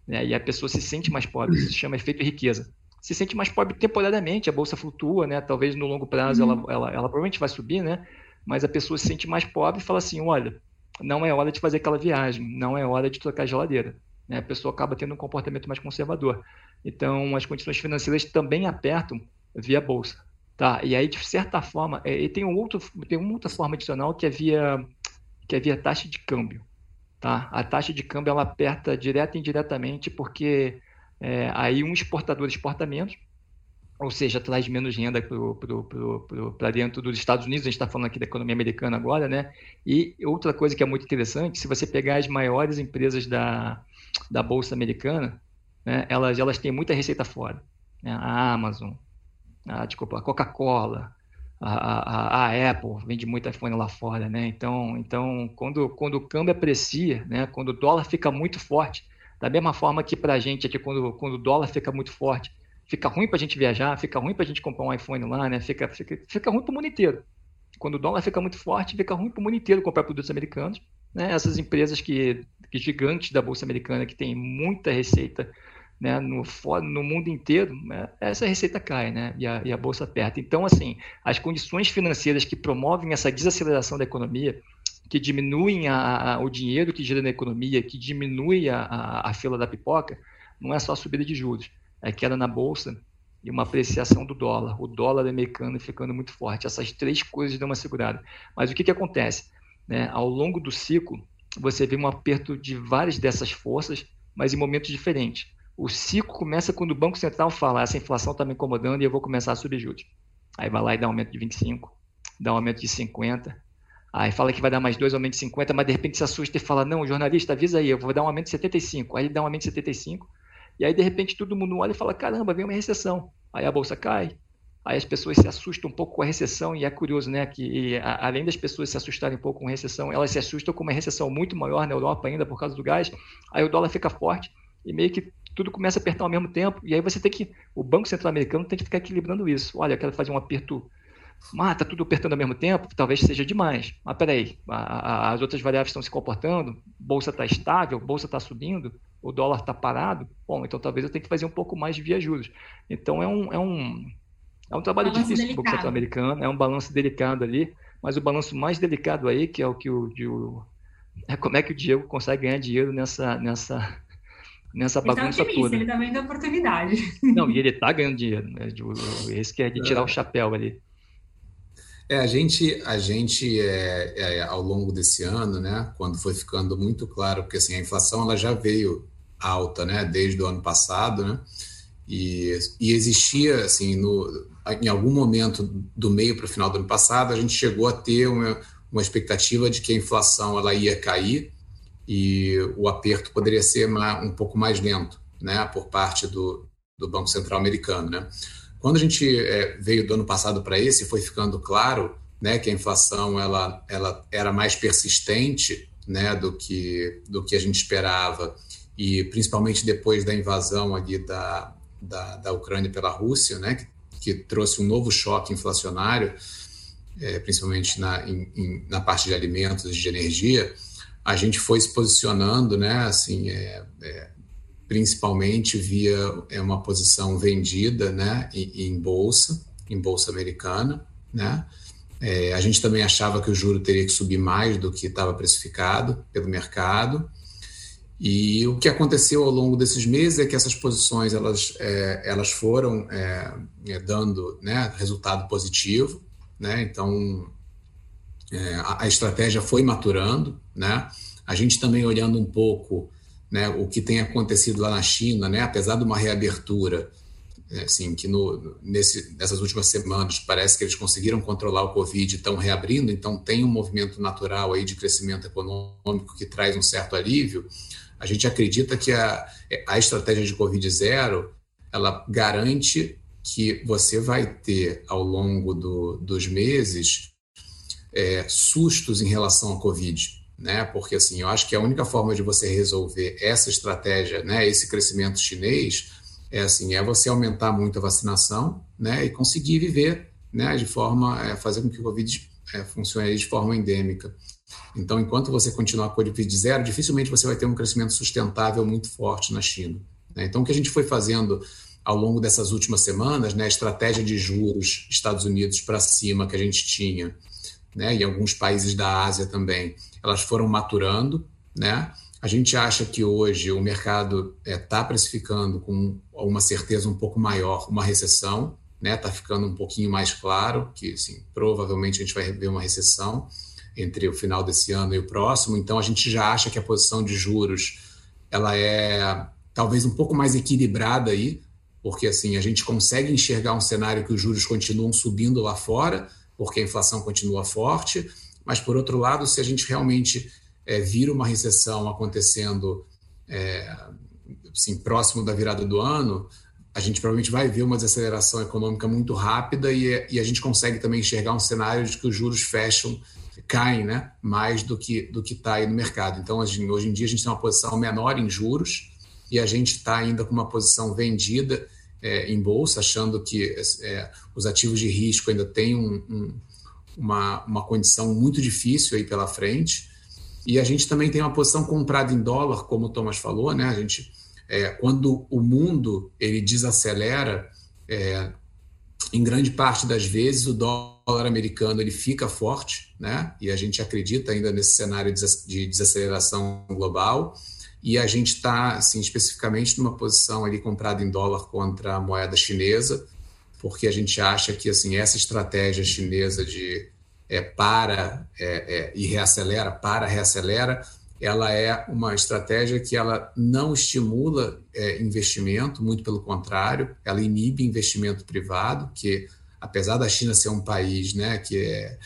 Né? E a pessoa se sente mais pobre, isso se chama efeito riqueza. Se sente mais pobre temporariamente, a bolsa flutua, né? talvez no longo prazo uhum. ela, ela, ela provavelmente vai subir, né? mas a pessoa se sente mais pobre e fala assim: olha, não é hora de fazer aquela viagem, não é hora de trocar geladeira né, a pessoa acaba tendo um comportamento mais conservador. Então, as condições financeiras também apertam via bolsa. Tá? E aí, de certa forma, é, e tem, um outro, tem uma outra forma adicional que é via, que é via taxa de câmbio. Tá? A taxa de câmbio ela aperta direta e indiretamente porque é, aí um exportador exporta menos, ou seja, traz menos renda para dentro dos Estados Unidos, a gente está falando aqui da economia americana agora, né? E outra coisa que é muito interessante, se você pegar as maiores empresas da, da Bolsa Americana, né, elas, elas têm muita receita fora. Né? A Amazon, a, desculpa, a Coca-Cola, a, a, a, Apple vende muito iPhone lá fora, né? Então, então quando, quando o câmbio aprecia, né? quando o dólar fica muito forte, da mesma forma que para a gente aqui, quando, quando o dólar fica muito forte, fica ruim para a gente viajar, fica ruim para a gente comprar um iPhone lá, né? Fica, fica, fica ruim para o mundo inteiro. Quando o dólar fica muito forte, fica ruim para o mundo inteiro comprar produtos americanos. Né? Essas empresas que, que gigantes da bolsa americana que tem muita receita né, no, no mundo inteiro, né, essa receita cai, né, e a, e a bolsa aperta. Então, assim, as condições financeiras que promovem essa desaceleração da economia, que diminuem a, a, o dinheiro que gira na economia, que diminui a, fila da pipoca, não é só a subida de juros, é queda na bolsa e uma apreciação do dólar, o dólar americano ficando muito forte. Essas três coisas dão uma segurada. Mas o que, que acontece? Né? Ao longo do ciclo, você vê um aperto de várias dessas forças, mas em momentos diferentes. O ciclo começa quando o Banco Central fala essa inflação está me incomodando e eu vou começar a subir juros. Aí vai lá e dá um aumento de 25, dá um aumento de 50, aí fala que vai dar mais dois aumentos de 50, mas de repente se assusta e fala, não, jornalista, avisa aí, eu vou dar um aumento de 75. Aí ele dá um aumento de 75, e aí de repente todo mundo olha e fala, caramba, vem uma recessão. Aí a bolsa cai, aí as pessoas se assustam um pouco com a recessão, e é curioso, né, que a, além das pessoas se assustarem um pouco com a recessão, elas se assustam com uma recessão muito maior na Europa ainda por causa do gás, aí o dólar fica forte, e meio que tudo começa a apertar ao mesmo tempo, e aí você tem que, o Banco Central Americano tem que ficar equilibrando isso. Olha, eu quero fazer um aperto, ah, tá tudo apertando ao mesmo tempo, talvez seja demais. Mas peraí, a, a, as outras variáveis estão se comportando, bolsa está estável, bolsa está subindo, o dólar está parado, bom, então talvez eu tenha que fazer um pouco mais de via juros. Então é um, é um, é um trabalho balanço difícil do Banco Central Americano, é um balanço delicado ali, mas o balanço mais delicado aí, que é o que o, o é como é que o Diego consegue ganhar dinheiro nessa, nessa nessa ele tá bagunça tá toda. Ele tá vendo a oportunidade. Não, e ele tá ganhando dinheiro, né? Esse que é de tirar é. o chapéu ali. É, a gente, a gente é, é, ao longo desse ano, né, quando foi ficando muito claro, porque assim, a inflação ela já veio alta, né, desde o ano passado, né, e, e existia, assim, no, em algum momento do meio para o final do ano passado, a gente chegou a ter uma, uma expectativa de que a inflação ela ia cair, e o aperto poderia ser um pouco mais lento, né, por parte do, do Banco Central americano, né. Quando a gente é, veio do ano passado para esse, foi ficando claro, né, que a inflação ela, ela era mais persistente, né, do que do que a gente esperava e principalmente depois da invasão ali da, da, da Ucrânia pela Rússia, né, que, que trouxe um novo choque inflacionário, é, principalmente na, em, na parte de alimentos e de energia, a gente foi se posicionando, né, assim, é, é, principalmente via é, uma posição vendida, né, em, em bolsa, em bolsa americana, né. É, a gente também achava que o juro teria que subir mais do que estava precificado pelo mercado. E o que aconteceu ao longo desses meses é que essas posições elas, é, elas foram é, é dando né, resultado positivo, né? Então é, a, a, estratégia foi maturando, né? A gente também olhando um pouco, né, o que tem acontecido lá na China, né? Apesar de uma reabertura, é, assim, que no, nesse, nessas últimas semanas parece que eles conseguiram controlar o Covid e estão reabrindo, então tem um movimento natural aí de crescimento econômico que traz um certo alívio. A gente acredita que a, a estratégia de Covid zero ela garante que você vai ter ao longo do, dos meses é, sustos em relação ao Covid, né? Porque assim, eu acho que a única forma de você resolver essa estratégia, né, esse crescimento chinês, é assim, é você aumentar muito a vacinação, né, e conseguir viver, né, de forma é, fazer com que o Covid é, funcione de forma endêmica. Então, enquanto você continuar com o Covid zero, dificilmente você vai ter um crescimento sustentável muito forte na China. Né? Então, o que a gente foi fazendo ao longo dessas últimas semanas, né, a estratégia de juros Estados Unidos para cima que a gente tinha, né, e alguns países da Ásia também, elas foram maturando, né? A gente acha que hoje o mercado está é, precificando com uma certeza um pouco maior uma recessão, né? Está ficando um pouquinho mais claro que, assim, provavelmente a gente vai ver uma recessão entre o final desse ano e o próximo. Então a gente já acha que a posição de juros ela é talvez um pouco mais equilibrada aí, porque assim a gente consegue enxergar um cenário que os juros continuam subindo lá fora, porque a inflação continua forte, mas por outro lado, se a gente realmente é, vira uma recessão acontecendo é, assim, próximo da virada do ano, a gente provavelmente vai ver uma desaceleração econômica muito rápida e, e a gente consegue também enxergar um cenário de que os juros fecham, caem né, mais do que do que está aí no mercado. Então, hoje em dia, a gente tem uma posição menor em juros e a gente está ainda com uma posição vendida é, em bolsa, achando que é, os ativos de risco ainda têm um, um, uma, uma condição muito difícil aí pela frente. E a gente também tem uma posição comprada em dólar, como o Thomas falou, né? A gente, é, quando o mundo ele desacelera, é, em grande parte das vezes o dólar americano ele fica forte, né? E a gente acredita ainda nesse cenário de desaceleração global. E a gente está, assim, especificamente numa posição ali comprada em dólar contra a moeda chinesa, porque a gente acha que assim essa estratégia chinesa de é, para é, é, e reacelera, para, reacelera, ela é uma estratégia que ela não estimula é, investimento, muito pelo contrário, ela inibe investimento privado, que apesar da China ser um país né, que é,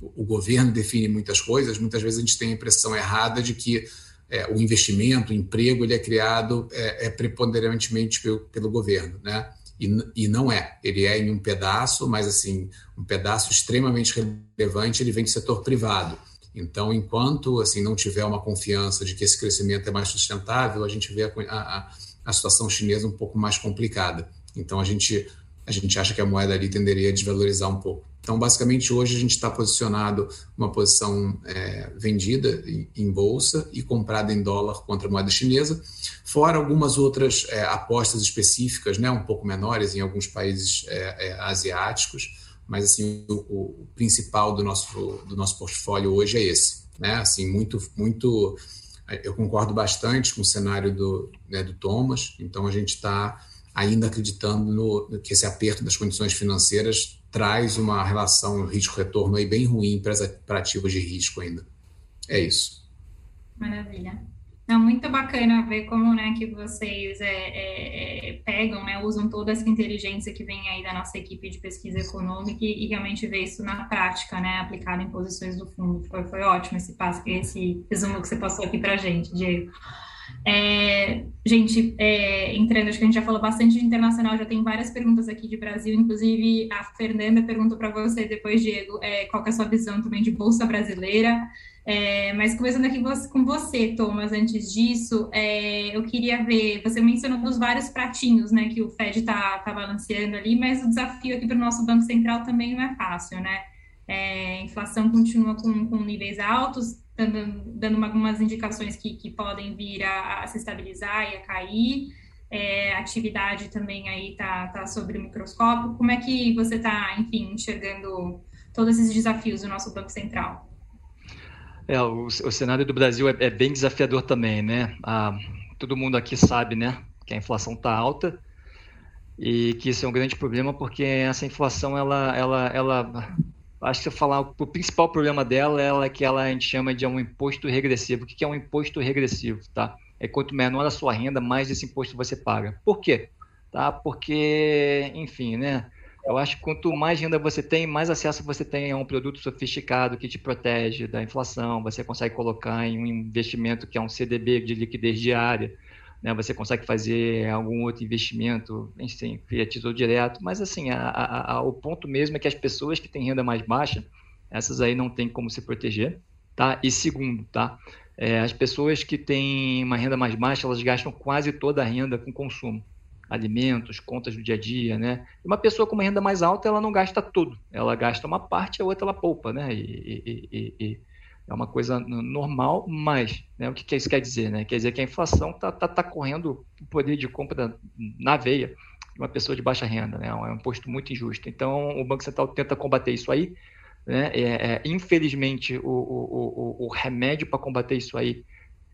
o governo define muitas coisas, muitas vezes a gente tem a impressão errada de que é, o investimento, o emprego, ele é criado é, é preponderantemente pelo, pelo governo, né? E, e não é. Ele é em um pedaço, mas assim, um pedaço extremamente relevante, ele vem do setor privado. Então, enquanto assim não tiver uma confiança de que esse crescimento é mais sustentável, a gente vê a, a, a situação chinesa um pouco mais complicada. Então, a gente, a gente acha que a moeda ali tenderia a desvalorizar um pouco. Então, basicamente, hoje a gente está posicionado uma posição é, vendida em, bolsa e comprada em dólar contra a moeda chinesa, fora algumas outras é, apostas específicas, né, um pouco menores em alguns países é, é asiáticos, mas assim o, o, principal do nosso do nosso portfólio hoje é esse, né? Assim muito muito eu concordo bastante com o cenário do, né, do Thomas, então a gente está ainda acreditando no, que esse aperto das condições financeiras traz uma relação risco-retorno aí bem ruim para ativos de risco ainda. É isso. Maravilha. Não, muito bacana ver como, né, que vocês é, é, é, pegam, né, usam toda essa inteligência que vem aí da nossa equipe de pesquisa econômica e, e realmente ver isso na prática, né, aplicado em posições do fundo. Foi, foi ótimo esse, passo, esse resumo que você passou aqui para gente, Diego. É, gente, é, entrando, acho que a gente já falou bastante de internacional, já tem várias perguntas aqui de Brasil, inclusive a Fernanda perguntou para você depois, Diego, é, qual é a sua visão também de Bolsa Brasileira. É, mas começando aqui com você, Thomas, antes disso, é, eu queria ver, você mencionou dos vários pratinhos né, que o Fed está tá balanceando ali, mas o desafio aqui para o nosso Banco Central também não é fácil, né? É, inflação continua com, com níveis altos, dando, dando algumas indicações que, que podem vir a, a se estabilizar e a cair. É, atividade também aí tá, tá sobre o microscópio. Como é que você está, enfim, enxergando todos esses desafios do nosso Banco Central? É, o, o cenário do Brasil é, é bem desafiador também, né? Ah, todo mundo aqui sabe, né, que a inflação está alta e que isso é um grande problema porque essa inflação, ela, ela, ela acho que eu falar o principal problema dela ela é que ela a gente chama de um imposto regressivo. O que é um imposto regressivo, tá? É quanto menor a sua renda, mais esse imposto você paga. Por quê? Tá? Porque, enfim, né? Eu acho que quanto mais renda você tem, mais acesso você tem a um produto sofisticado que te protege da inflação. Você consegue colocar em um investimento que é um CDB de liquidez diária né, você consegue fazer algum outro investimento, enfim, via tesouro direto, mas assim, a, a, a, o ponto mesmo é que as pessoas que têm renda mais baixa, essas aí não tem como se proteger, tá? E segundo, tá? É, as pessoas que têm uma renda mais baixa, elas gastam quase toda a renda com consumo, alimentos, contas do dia a dia, né? Uma pessoa com uma renda mais alta, ela não gasta tudo, ela gasta uma parte, a outra ela poupa, né? E, e, e é uma coisa normal, mas né, o que, que isso quer dizer? Né? Quer dizer que a inflação está tá, tá correndo o poder de compra na veia de uma pessoa de baixa renda, né? é um imposto muito injusto. Então, o Banco Central tenta combater isso aí. Né? É, é, infelizmente, o, o, o, o remédio para combater isso aí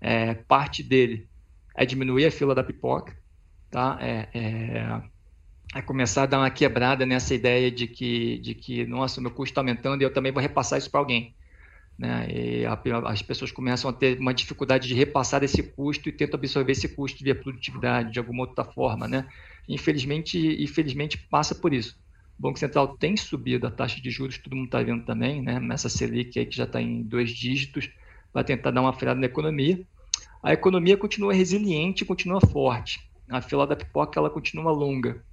É, parte dele é diminuir a fila da pipoca, tá? É, é, é, começar a dar uma quebrada nessa ideia de que, de que nossa, meu custo está aumentando e eu também vou repassar isso para alguém. Né? E a, as pessoas começam a ter uma dificuldade de repassar esse custo e tentam absorver esse custo via produtividade, de alguma outra forma. Né? Infelizmente, infelizmente passa por isso. O Banco Central tem subido a taxa de juros, todo mundo está vendo também, né? nessa Selic aí que já está em dois dígitos, para tentar dar uma freada na economia. A economia continua resiliente, continua forte. A fila da pipoca ela continua longa,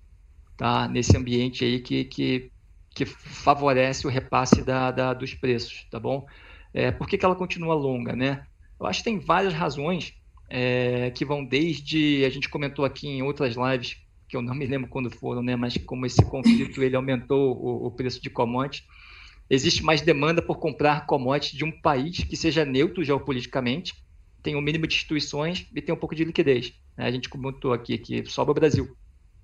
tá? Nesse ambiente aí que, que, que favorece o repasse da, da dos preços, tá bom? É, por que, que ela continua longa, né? Eu acho que tem várias razões é, que vão desde a gente comentou aqui em outras lives que eu não me lembro quando foram, né? Mas como esse conflito ele aumentou o, o preço de commodities, existe mais demanda por comprar commodities de um país que seja neutro geopoliticamente, tem um mínimo de instituições e tem um pouco de liquidez. Né? A gente comentou aqui que sobra o Brasil.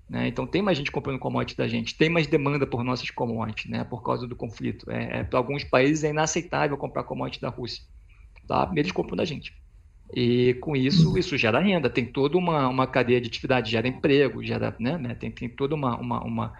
Né? Então tem mais gente comprando commodities da gente, tem mais demanda por nossas commodities, né? Por causa do conflito. É, é para alguns países é inaceitável comprar commodities da Rússia, tá? Eles compram da gente. E com isso, isso gera renda, tem toda uma, uma cadeia de atividade, gera emprego, gera, né, né tem, tem toda uma, uma, uma,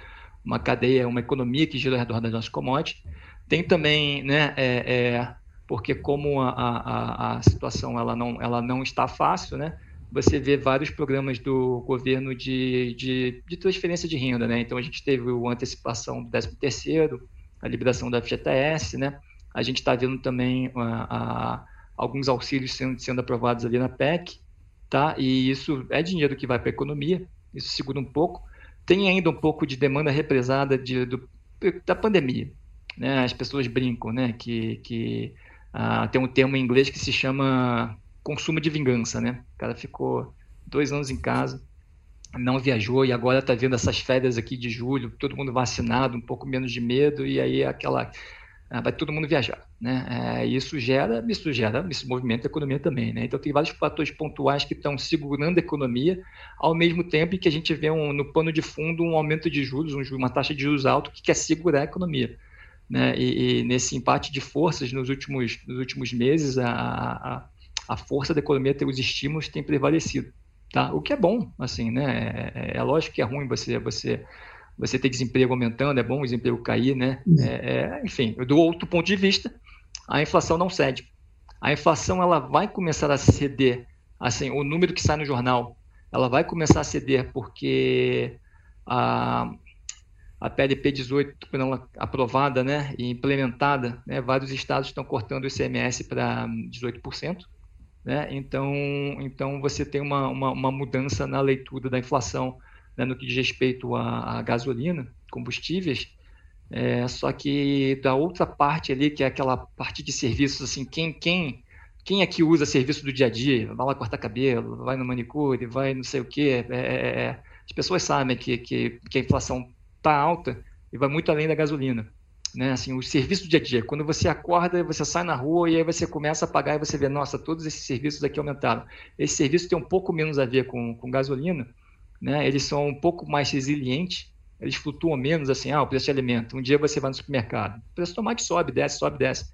uma, cadeia, uma economia que gira ao redor das nossas commodities. Tem também, né, é, é, porque como a, a, a situação ela não, ela não está fácil, né, você vê vários programas do governo de, de, de transferência de renda, né, então a gente teve a antecipação do 13 terceiro, a liberação da FGTS, né, a gente está vendo também a, a alguns auxílios sendo, sendo aprovados ali na PEC, tá? E isso é dinheiro que vai para a economia, isso segura um pouco. Tem ainda um pouco de demanda represada de, do, da pandemia, né? As pessoas brincam, né? Que, que ah, tem um termo em inglês que se chama consumo de vingança, né? O cara ficou dois anos em casa, não viajou e agora está vendo essas férias aqui de julho, todo mundo vacinado, um pouco menos de medo e aí aquela ah, vai todo mundo viajar, né? É, isso gera, isso gera, esse movimento da economia também, né? Então tem vários fatores pontuais que estão segurando a economia, ao mesmo tempo que a gente vê um, no pano de fundo um aumento de juros, um, uma taxa de juros alta que quer segurar a economia, né? E, e nesse empate de forças nos últimos, nos últimos meses, a, a, a força da economia, ter os estímulos tem prevalecido, tá? O que é bom, assim, né? É, é, lógico que é ruim você você você ter desemprego aumentando, é bom o desemprego cair, né? Uhum. É, é, enfim, do outro ponto de vista, a inflação não cede. A inflação ela vai começar a ceder, assim, o número que sai no jornal, ela vai começar a ceder porque a, a PLP 18, quando ela aprovada né, e implementada, né, vários estados estão cortando o ICMS para 18%. Né? Então, então você tem uma, uma, uma mudança na leitura da inflação né, no que diz respeito à, à gasolina, combustíveis, é, só que da outra parte ali, que é aquela parte de serviços, assim, quem, quem, quem é que usa serviço do dia a dia? Vai lá cortar cabelo, vai no manicure, vai não sei o quê. É, é, é as pessoas sabem que, que, que a inflação está alta e vai muito além da gasolina. Né? Assim, o serviço do dia a dia. Quando você acorda, você sai na rua e aí você começa a pagar e você vê, nossa, todos esses serviços aqui aumentaram. Esse serviço tem um pouco menos a ver com, com gasolina, né? Eles são um pouco mais resilientes, eles flutuam menos assim, ah, o preço de alimento. Um dia você vai no supermercado, o preço do tomate sobe, desce, sobe, desce.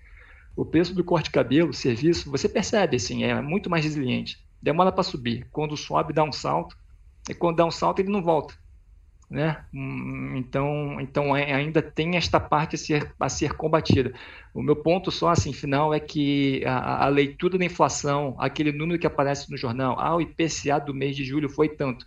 O preço do corte de cabelo, serviço, você percebe assim, é muito mais resiliente. Demora para subir. Quando sobe, dá um salto, e quando dá um salto, ele não volta. Né? Então, então é, ainda tem esta parte a ser, a ser combatida. O meu ponto só assim final é que a, a, leitura da inflação, aquele número que aparece no jornal, ah, o IPCA do mês de julho foi tanto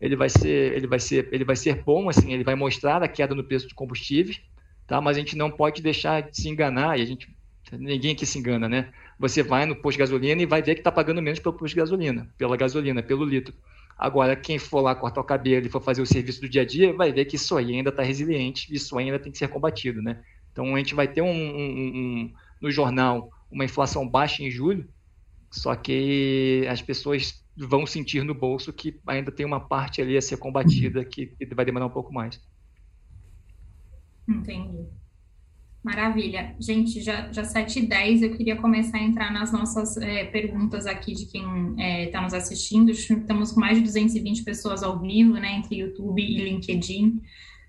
ele vai ser, ele vai ser, ele vai ser bom, assim, ele vai mostrar a queda no preço de combustíveis, tá? Mas a gente não pode deixar de se enganar, e a gente, ninguém aqui se engana, né? Você vai no posto de gasolina e vai ver que está pagando menos pelo posto de gasolina, pela gasolina, pelo litro. Agora, quem for lá cortar o cabelo e for fazer o serviço do dia a dia, vai ver que isso aí ainda está resiliente, isso ainda tem que ser combatido, né? Então, a gente vai ter um, um, um no jornal uma inflação baixa em julho, só que as pessoas vão sentir no bolso que ainda tem uma parte ali a ser combatida que, vai demorar um pouco mais. Entendi. Maravilha. Gente, já, já 7 e 10 eu queria começar a entrar nas nossas é, perguntas aqui de quem está é, tá nos assistindo. Estamos com mais de 220 pessoas ao vivo, né, entre YouTube e LinkedIn.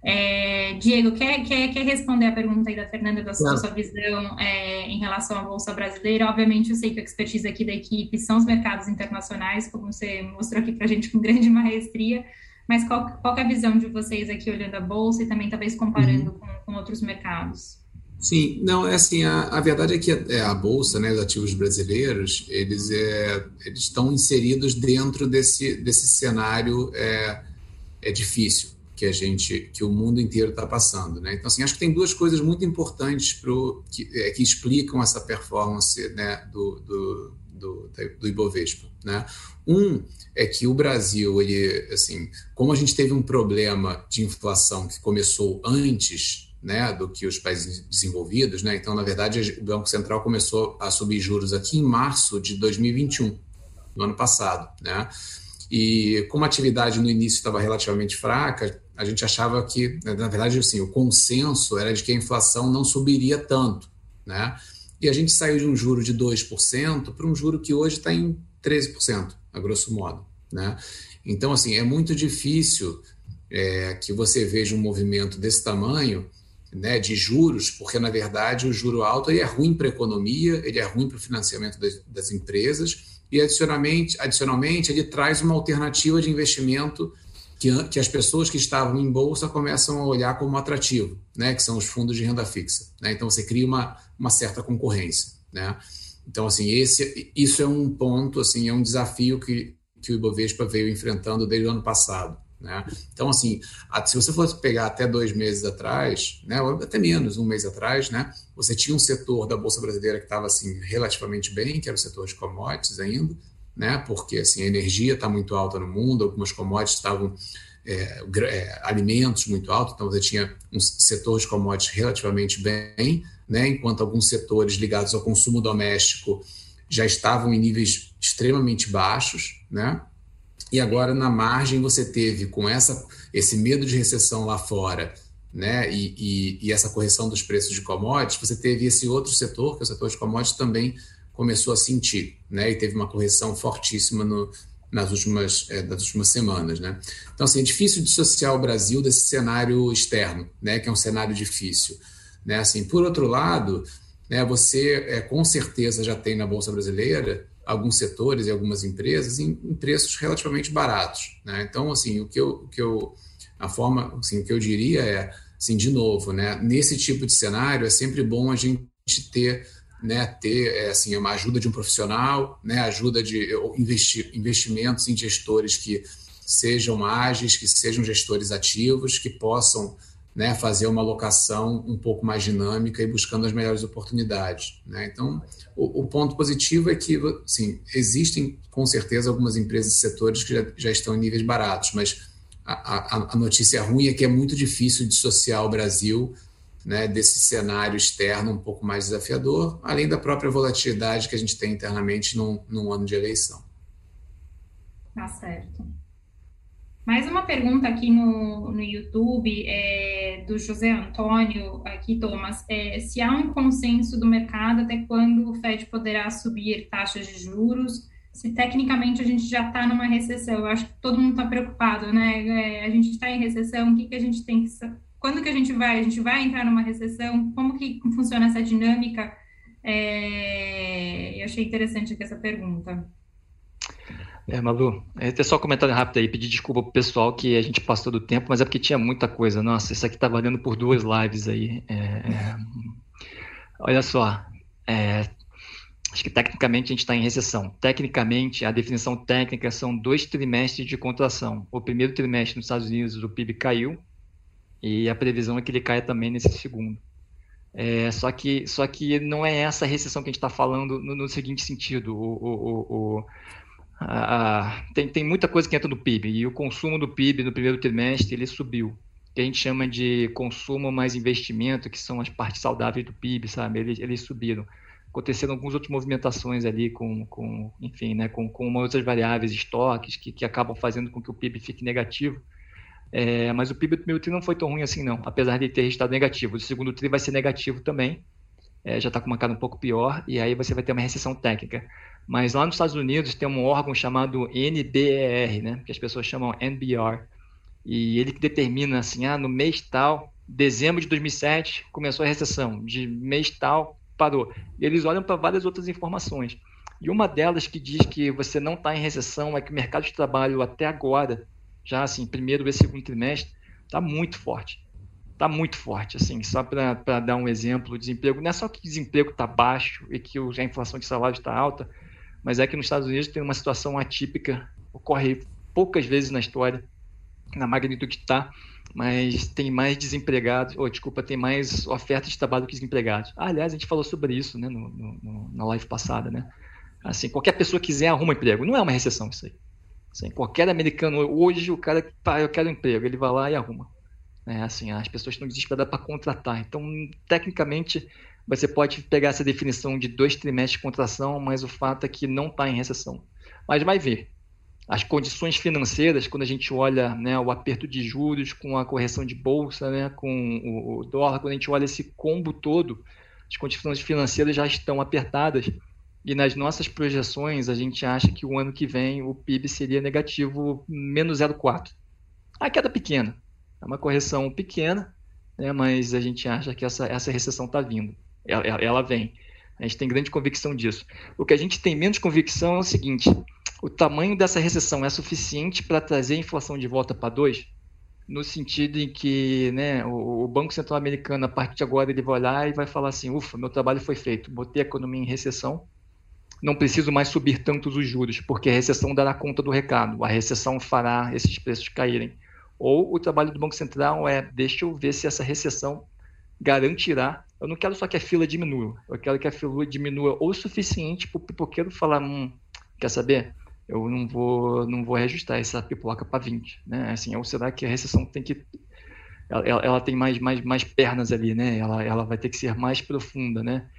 É, Diego, quer, quer, quer responder a pergunta aí da Fernanda da sua, sua visão é, em relação à Bolsa Brasileira? Obviamente, eu sei que a expertise aqui da equipe são os mercados internacionais, como você mostrou aqui para a gente com grande maestria, mas qual, qual é a visão de vocês aqui olhando a Bolsa e também talvez comparando uhum. com, com outros mercados? Sim, não, é assim, a, a verdade é que a, é, a, Bolsa, né, os ativos brasileiros, eles, é, eles estão inseridos dentro desse, desse cenário é, é difícil que a gente, que o mundo inteiro está passando, né? Então, assim, acho que tem duas coisas muito importantes pro, que, é, que explicam essa performance né, do, do, do, do Ibovespa, né? Um é que o Brasil, ele, assim, como a gente teve um problema de inflação que começou antes né, do que os países desenvolvidos. Né? Então, na verdade, o Banco Central começou a subir juros aqui em março de 2021, no ano passado. Né? E como a atividade no início estava relativamente fraca, a gente achava que, na verdade, assim, o consenso era de que a inflação não subiria tanto. Né? E a gente saiu de um juro de 2% para um juro que hoje está em 13%, a grosso modo. Né? Então, assim, é muito difícil é, que você veja um movimento desse tamanho né, de juros, porque na verdade o juro alto ele é ruim para a economia, ele é ruim para o financiamento das, das, empresas e adicionalmente, adicionalmente ele traz uma alternativa de investimento que, que as pessoas que estavam em bolsa começam a olhar como atrativo, né, que são os fundos de renda fixa. Né? Então você cria uma, uma certa concorrência. Né? Então assim esse isso é um ponto assim é um desafio que que o Ibovespa veio enfrentando desde o ano passado. Né? Então, assim, se você fosse pegar até dois meses atrás, né, ou até menos, um mês atrás, né, você tinha um setor da Bolsa Brasileira que estava assim, relativamente bem, que era o setor de commodities ainda, né, porque assim, a energia está muito alta no mundo, algumas commodities estavam. É, é, alimentos muito altos, então você tinha um setor de commodities relativamente bem, né, enquanto alguns setores ligados ao consumo doméstico já estavam em níveis extremamente baixos, né? E agora na margem você teve com essa esse medo de recessão lá fora, né? E, e, e, essa correção dos preços de commodities, você teve esse outro setor, que é o setor de commodities, também começou a sentir, né? E teve uma correção fortíssima no, nas últimas, é, das últimas semanas, né? Então, assim, é difícil dissociar o Brasil desse cenário externo, né? Que é um cenário difícil, né? Assim, por outro lado, né? Você é, com certeza já tem na bolsa brasileira alguns setores e algumas empresas em, em preços relativamente baratos. Né? Então, assim, o que eu, o que eu, a forma, assim, o que eu diria é, assim, de novo, né? Nesse tipo de cenário é sempre bom a gente ter, né? Ter, é, assim, uma ajuda de um profissional, né? Ajuda de investir, investimentos em gestores que sejam ágeis, que sejam gestores ativos, que possam né, fazer uma alocação um pouco mais dinâmica e buscando as melhores oportunidades. Né? Então, o, o, ponto positivo é que, sim, existem com certeza algumas empresas e setores que já, já estão em níveis baratos, mas a, a, a, notícia ruim é que é muito difícil dissociar o Brasil né, desse cenário externo um pouco mais desafiador, além da própria volatilidade que a gente tem internamente num, num ano de eleição. Tá certo. Mais uma pergunta aqui no, no YouTube é, do José Antônio, aqui, Thomas. É, se há um consenso do mercado até quando o Fed poderá subir taxas de juros? Se tecnicamente a gente já está numa recessão, eu acho que todo mundo está preocupado, né? É, a gente está em recessão, o que, que a gente tem que. Quando que a gente vai? A gente vai entrar numa recessão? Como que funciona essa dinâmica? É, eu achei interessante aqui essa pergunta. É, Malu, é só comentário rápido aí, pedir desculpa pro pessoal que a gente passou do tempo, mas é porque tinha muita coisa. Nossa, isso aqui tá valendo por duas lives aí. É, é... Olha só, é... acho que tecnicamente a gente está em recessão. Tecnicamente, a definição técnica são dois trimestres de contração. O primeiro trimestre nos Estados Unidos o PIB caiu e a previsão é que ele caia também nesse segundo. É, só, que, só que não é essa recessão que a gente está falando no, no, seguinte sentido. O, o, o, ah, tem, tem muita coisa que entra no PIB, e o consumo do PIB no primeiro trimestre ele subiu. Que a gente chama de consumo mais investimento, que são as partes saudáveis do PIB, sabe? Eles, eles subiram. Aconteceram algumas outras movimentações ali com, com enfim, né, com, com outras variáveis, estoques, que, que acabam fazendo com que o PIB fique negativo. É, mas o PIB do primeiro tri não foi tão ruim assim, não, apesar de ter estado negativo. O segundo tri vai ser negativo também, é, já está com uma cara um pouco pior, e aí você vai ter uma recessão técnica. Mas lá nos Estados Unidos tem um órgão chamado NBER, né, que as pessoas chamam NBR, E ele que determina assim, ah, no mês tal, dezembro de 2007 começou a recessão, de mês tal parou. E eles olham para várias outras informações. E uma delas que diz que você não está em recessão é que o mercado de trabalho até agora, já assim, primeiro e segundo trimestre, está muito forte. Está muito forte, assim, só para dar um exemplo, o desemprego, não é só que o desemprego está baixo e que a inflação de salário está alta, mas é que nos Estados Unidos tem uma situação atípica, ocorre poucas vezes na história, na magnitude que está, mas tem mais desempregados, ou desculpa, tem mais oferta de trabalho que desempregados. Ah, aliás, a gente falou sobre isso né, no, no, na live passada, né? Assim, qualquer pessoa quiser arruma emprego. Não é uma recessão isso aí. Assim, qualquer americano hoje, o cara, pá, eu quero um emprego, ele vai lá e arruma. É, assim, as pessoas estão desesperadas para contratar. Então, tecnicamente, você pode pegar essa definição de dois trimestres de contração, mas o fato é que não está em recessão. Mas vai ver. As condições financeiras, quando a gente olha né, o aperto de juros com a correção de bolsa, né, com o, dólar, quando a gente olha esse combo todo, as condições financeiras já estão apertadas e nas nossas projeções, a gente acha que o ano que vem o PIB seria negativo menos 0,4. A queda pequena. É uma correção pequena, né, mas a gente acha que essa, essa recessão está vindo. Ela, ela vem. A gente tem grande convicção disso. O que a gente tem menos convicção é o seguinte: o tamanho dessa recessão é suficiente para trazer a inflação de volta para 2? No sentido em que né, o, o Banco Central Americano, a partir de agora, ele vai olhar e vai falar assim: ufa, meu trabalho foi feito, botei a economia em recessão, não preciso mais subir tantos os juros, porque a recessão dará conta do recado, a recessão fará esses preços caírem. Ou o trabalho do Banco Central é, deixa eu ver se essa recessão garantirá. Eu não quero só que a fila diminua, eu quero que a fila diminua o suficiente para o pipoqueiro falar, hum, quer saber? Eu não vou, não vou reajustar essa pipoca para 20, né? Assim, ou será que a recessão tem que ela, ela, tem mais, mais, mais pernas ali, né? Ela, ela vai ter que ser mais profunda, né?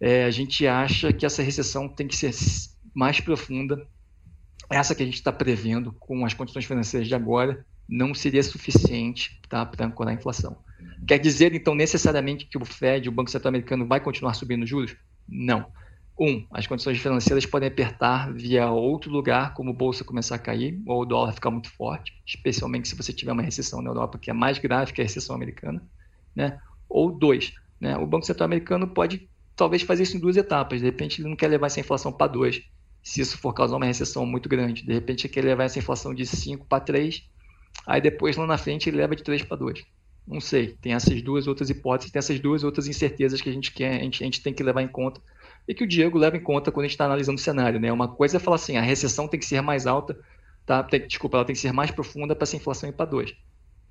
é, a gente acha que essa recessão tem que ser mais profunda. Essa que a gente está prevendo com as condições financeiras de agora não seria suficiente tá, para ancorar a inflação. Quer dizer, então, necessariamente que o Fed, o Banco Central Americano, vai continuar subindo juros? Não. Um, as condições financeiras podem apertar via outro lugar, como a bolsa começar a cair, ou o dólar ficar muito forte, especialmente se você tiver uma recessão na Europa que é mais grave que a recessão americana. Né? Ou dois, né? o Banco Central Americano pode talvez fazer isso em duas etapas. De repente, ele não quer levar essa inflação para 2, se isso for causar uma recessão muito grande. De repente, ele quer levar essa inflação de 5 para 3, aí depois, lá na frente, ele leva de 3 para 2. Não sei, tem essas duas outras hipóteses, tem essas duas outras incertezas que a gente, quer, a gente, a gente tem que levar em conta e que o Diego leva em conta quando a gente está analisando o cenário. Né? Uma coisa é falar assim, a recessão tem que ser mais alta, tá? Tem, desculpa, ela tem que ser mais profunda para essa inflação ir para 2.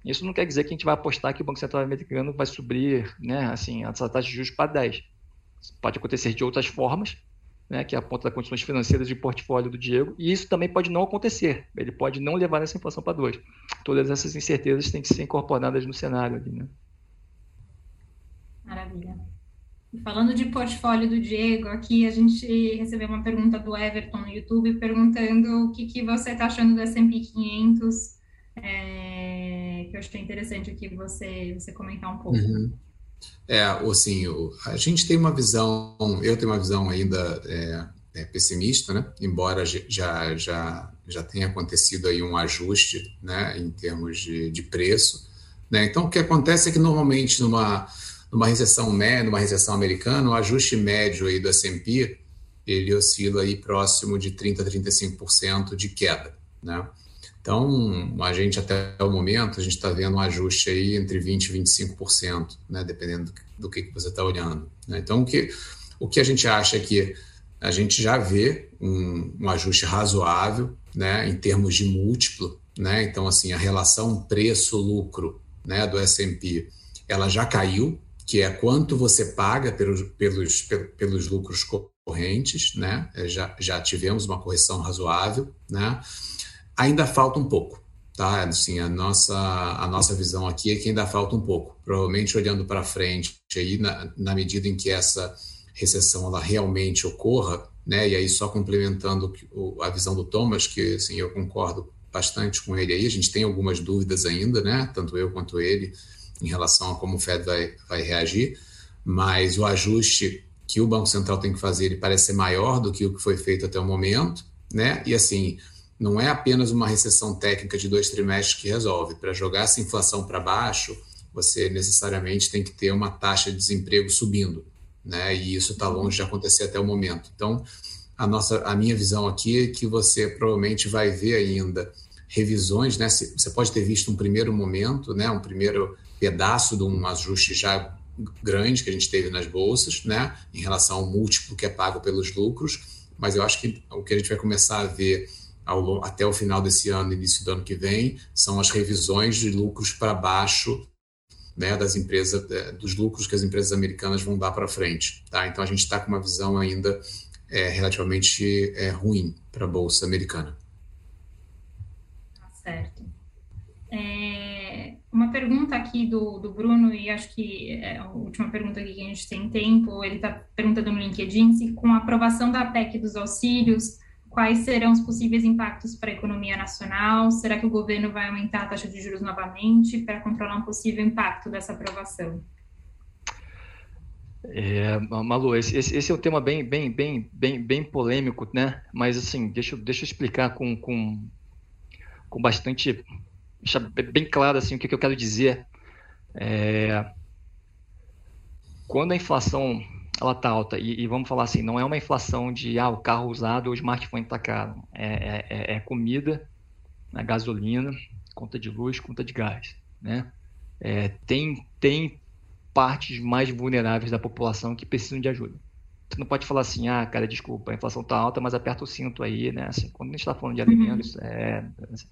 Isso não quer dizer que a gente vai apostar que o Banco Central americano vai subir né, assim, essa taxa de juros para 10 pode acontecer de outras formas, né, que é a ponta das condições financeiras de portfólio do Diego, e isso também pode não acontecer, ele pode não levar essa inflação para dois. Todas essas incertezas têm que ser incorporadas no cenário ali, né? Maravilha. E falando de portfólio do Diego, aqui a gente recebeu uma pergunta do Everton no YouTube perguntando o que, que você está achando do S&P 500, é, que eu achei interessante aqui você, você comentar um pouco. Uhum. É, assim, a gente tem uma visão, eu tenho uma visão ainda é, é, pessimista, né? Embora já, já, já tenha acontecido aí um ajuste, né, em termos de, de preço, né? Então, o que acontece é que normalmente numa, numa recessão média, numa recessão americana, o ajuste médio aí do S&P, ele oscila aí próximo de 30 a 35% de queda, né? Então, a gente até o momento, a gente está vendo um ajuste aí entre 20% e 25%, né, dependendo do, do que, que você está olhando. Né? Então, o que, o que a gente acha é que a gente já vê um, um ajuste razoável né, em termos de múltiplo. Né? Então, assim, a relação preço-lucro né, do S&P, ela já caiu, que é quanto você paga pelos, pelos, pelos lucros correntes, né? já, já tivemos uma correção razoável, né? Ainda falta um pouco, tá? Assim, a nossa, a nossa visão aqui é que ainda falta um pouco. Provavelmente olhando para frente, aí, na, na medida em que essa recessão ela realmente ocorra, né? E aí só complementando a visão do Thomas, que assim, eu concordo bastante com ele aí, a gente tem algumas dúvidas ainda, né? Tanto eu quanto ele, em relação a como o Fed vai, vai reagir, mas o ajuste que o Banco Central tem que fazer, ele parece ser maior do que o que foi feito até o momento, né? E assim, não é apenas uma recessão técnica de dois trimestres que resolve. Para jogar essa inflação para baixo, você necessariamente tem que ter uma taxa de desemprego subindo, né? E isso está longe de acontecer até o momento. Então, a nossa, a minha visão aqui é que você provavelmente vai ver ainda revisões, né? Você pode ter visto um primeiro momento, né? Um primeiro pedaço de um ajuste já grande que a gente teve nas bolsas, né? Em relação ao múltiplo que é pago pelos lucros, mas eu acho que o que a gente vai começar a ver ao, até o final desse ano, início do ano que vem, são as revisões de lucros para baixo né, das empresas, é, dos lucros que as empresas americanas vão dar para frente. Tá? Então a gente está com uma visão ainda é, relativamente é, ruim para a bolsa americana. Tá certo. É, uma pergunta aqui do, do Bruno, e acho que é a última pergunta aqui que a gente tem tempo, ele está perguntando no LinkedIn se com a aprovação da PEC dos auxílios, Quais serão os possíveis impactos para a economia nacional? Será que o governo vai aumentar a taxa de juros novamente para controlar um possível impacto dessa aprovação? É, Malu, esse, esse, é um tema bem, bem, bem, bem, bem polêmico, né? Mas assim, deixa, deixa eu explicar com, com, com bastante, deixar bem claro assim o que, que eu quero dizer. É, quando a inflação ela está alta. E, e, vamos falar assim, não é uma inflação de ah, o carro usado ou o smartphone está caro. É, é, é, é comida, a gasolina, conta de luz, conta de gás. Né? É, tem, tem partes mais vulneráveis da população que precisam de ajuda. Você não pode falar assim, ah, cara, desculpa, a inflação está alta, mas aperta o cinto aí, né? Assim, quando a gente está falando de alimentos, uhum. é, assim,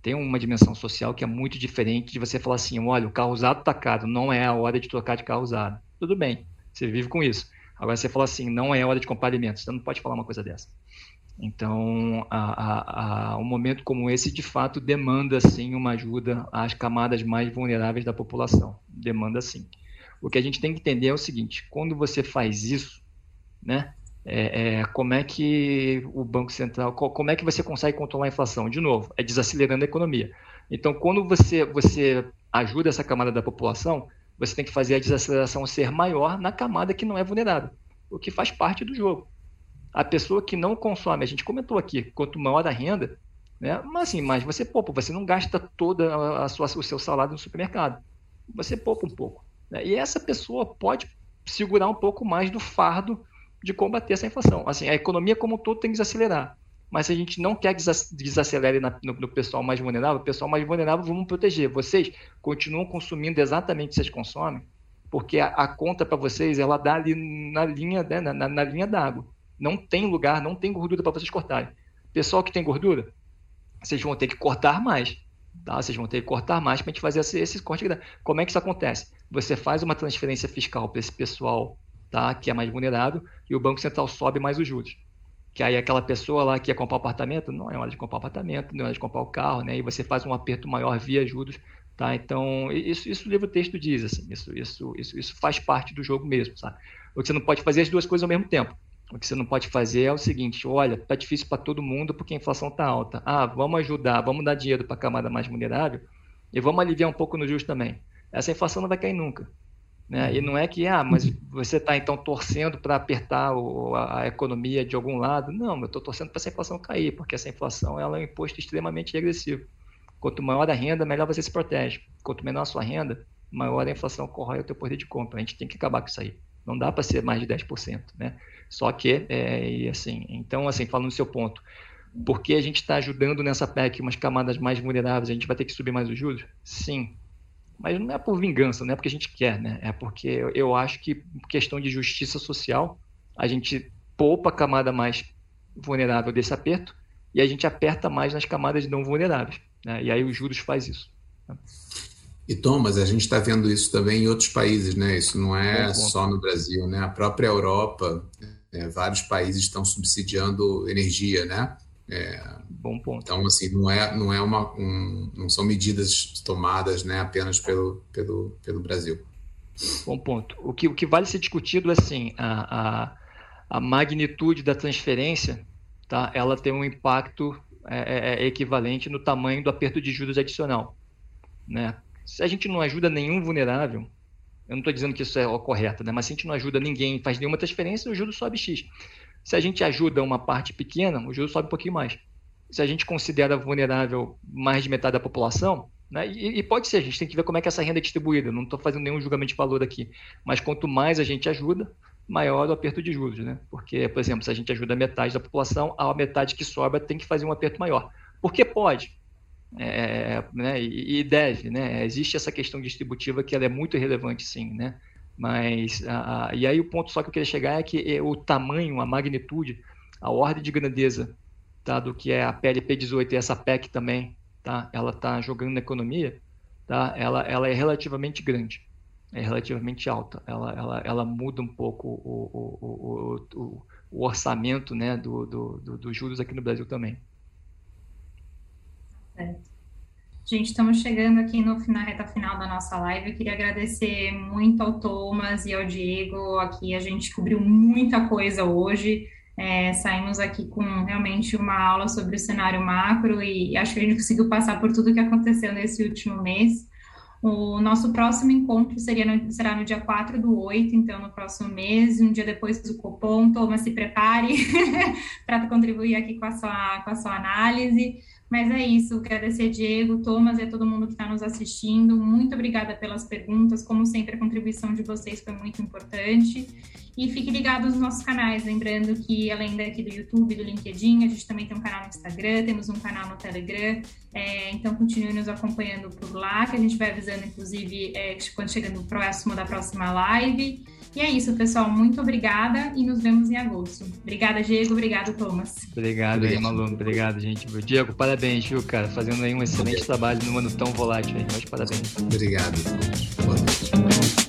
tem uma dimensão social que é muito diferente de você falar assim, olha, o carro usado está caro, não é a hora de trocar de carro usado. Tudo bem, você vive com isso. Agora você fala assim, não é hora de comprar alimentos. Você não pode falar uma coisa dessa. Então, a, a, a, um momento como esse, de fato, demanda, sim, uma ajuda às camadas mais vulneráveis da população. Demanda, sim. O que a gente tem que entender é o seguinte, quando você faz isso, né, é, é, como é que o Banco Central, como é que você consegue controlar a inflação? De novo, é desacelerando a economia. Então, quando você, você ajuda essa camada da população, você tem que fazer a desaceleração ser maior na camada que não é vulnerável, o que faz parte do jogo. A pessoa que não consome, a gente comentou aqui, quanto maior a renda, né? mas assim, mas você poupa, você não gasta toda a sua, o seu salário no supermercado. Você poupa um pouco. Né? E essa pessoa pode segurar um pouco mais do fardo de combater essa inflação. Assim, a economia como um todo tem que desacelerar mas a gente não quer que desacelere na, no, no, pessoal mais vulnerável, o pessoal mais vulnerável vamos proteger. Vocês continuam consumindo exatamente o que vocês consomem, porque a, a conta para vocês ela dá ali na linha, né, na, na linha d'água. Não tem lugar, não tem gordura para vocês cortarem. Pessoal que tem gordura, vocês vão ter que cortar mais. Tá? Vocês vão ter que cortar mais para a gente fazer esse, esse corte. Como é que isso acontece? Você faz uma transferência fiscal para esse pessoal tá? que é mais vulnerável e o Banco Central sobe mais os juros que aí aquela pessoa lá que ia comprar o apartamento, não é hora de comprar o apartamento, não é hora de comprar o carro, né? E você faz um aperto maior via juros, tá? Então, isso, isso o livro texto diz, assim, isso, isso, isso, isso faz parte do jogo mesmo, sabe? O que você não pode fazer é as duas coisas ao mesmo tempo. O que você não pode fazer é o seguinte, olha, tá difícil para todo mundo porque a inflação tá alta. Ah, vamos ajudar, vamos dar dinheiro para a camada mais vulnerável e vamos aliviar um pouco no juros também. Essa inflação não vai cair nunca. Né? E não é que, ah, mas você está então torcendo para apertar o, a, a, economia de algum lado. Não, eu estou torcendo para essa inflação cair, porque essa inflação ela é um imposto extremamente regressivo. Quanto maior a renda, melhor você se protege. Quanto menor a sua renda, maior a inflação corrói o teu poder de compra. A gente tem que acabar com isso aí. Não dá para ser mais de 10%. Né? Só que, é, assim, então, assim, falando no seu ponto, porque a gente está ajudando nessa PEC umas camadas mais vulneráveis, a gente vai ter que subir mais os juros? Sim, mas não é por vingança, não é porque a gente quer, né? É porque eu acho que questão de justiça social, a gente poupa a camada mais vulnerável desse aperto e a gente aperta mais nas camadas não vulneráveis. Né? E aí os juros faz isso. Né? E Thomas, a gente está vendo isso também em outros países, né? Isso não é só no Brasil, né? A própria Europa, é, vários países estão subsidiando energia, né? É, Bom ponto. Então, assim, não é, não é uma, um, não são medidas tomadas, né, apenas pelo, pelo, pelo Brasil. Bom ponto. O que, o que vale ser discutido é assim, a, a, a magnitude da transferência, tá? Ela tem um impacto é, é, é equivalente no tamanho do aperto de juros adicional, né? Se a gente não ajuda nenhum vulnerável, eu não estou dizendo que isso é o correto, né? Mas se a gente não ajuda ninguém, faz nenhuma transferência, o juro sobe x. Se a gente ajuda uma parte pequena, o juro sobe um pouquinho mais. Se a gente considera vulnerável mais de metade da população, né? E, e, pode ser, a gente tem que ver como é que essa renda é distribuída. Não estou fazendo nenhum julgamento de valor aqui. Mas quanto mais a gente ajuda, maior o aperto de juros. Né? Porque, por exemplo, se a gente ajuda metade da população, a metade que sobra tem que fazer um aperto maior. Porque pode. É, né? e, e, deve. Né? Existe essa questão distributiva que ela é muito relevante, sim. Né? Mas, a, a, e aí o ponto só que eu queria chegar é que é o tamanho, a magnitude, a ordem de grandeza tá, do que é a PLP 18 e essa PEC também, tá? Ela está jogando na economia, tá? Ela, ela é relativamente grande, é relativamente alta. Ela, ela, ela muda um pouco o, o, o, o orçamento, né, do, do, do, dos juros aqui no Brasil também. Certo. Gente, estamos chegando aqui no final, reta final da nossa live. Eu queria agradecer muito ao Thomas e ao Diego. Aqui a gente cobriu muita coisa hoje. É, saímos aqui com realmente uma aula sobre o cenário macro e acho que a gente conseguiu passar por tudo que aconteceu nesse último mês. O nosso próximo encontro seria no, será no dia 4 do 8, então no próximo mês, um dia depois do Copom. Thomas, se prepare para contribuir aqui com a sua, com a sua análise. Mas é isso, agradecer Diego, Thomas e a todo mundo que está nos assistindo. Muito obrigada pelas perguntas. Como sempre, a contribuição de vocês foi muito importante. E fique ligado nos nossos canais, lembrando que além daqui do YouTube, do LinkedIn, a gente também tem um canal no Instagram, temos um canal no Telegram. É, então continue nos acompanhando por lá, que a gente vai avisando, inclusive, é, quando chegando próximo da próxima live. E é isso, pessoal. Muito obrigada e nos vemos em agosto. Obrigada, Diego. Obrigado, Thomas. Obrigado aí, Malu. Obrigado, gente. Diego, parabéns, viu, cara? Fazendo aí um excelente trabalho num ano tão volátil aí. Mas parabéns. Obrigado. Boa noite.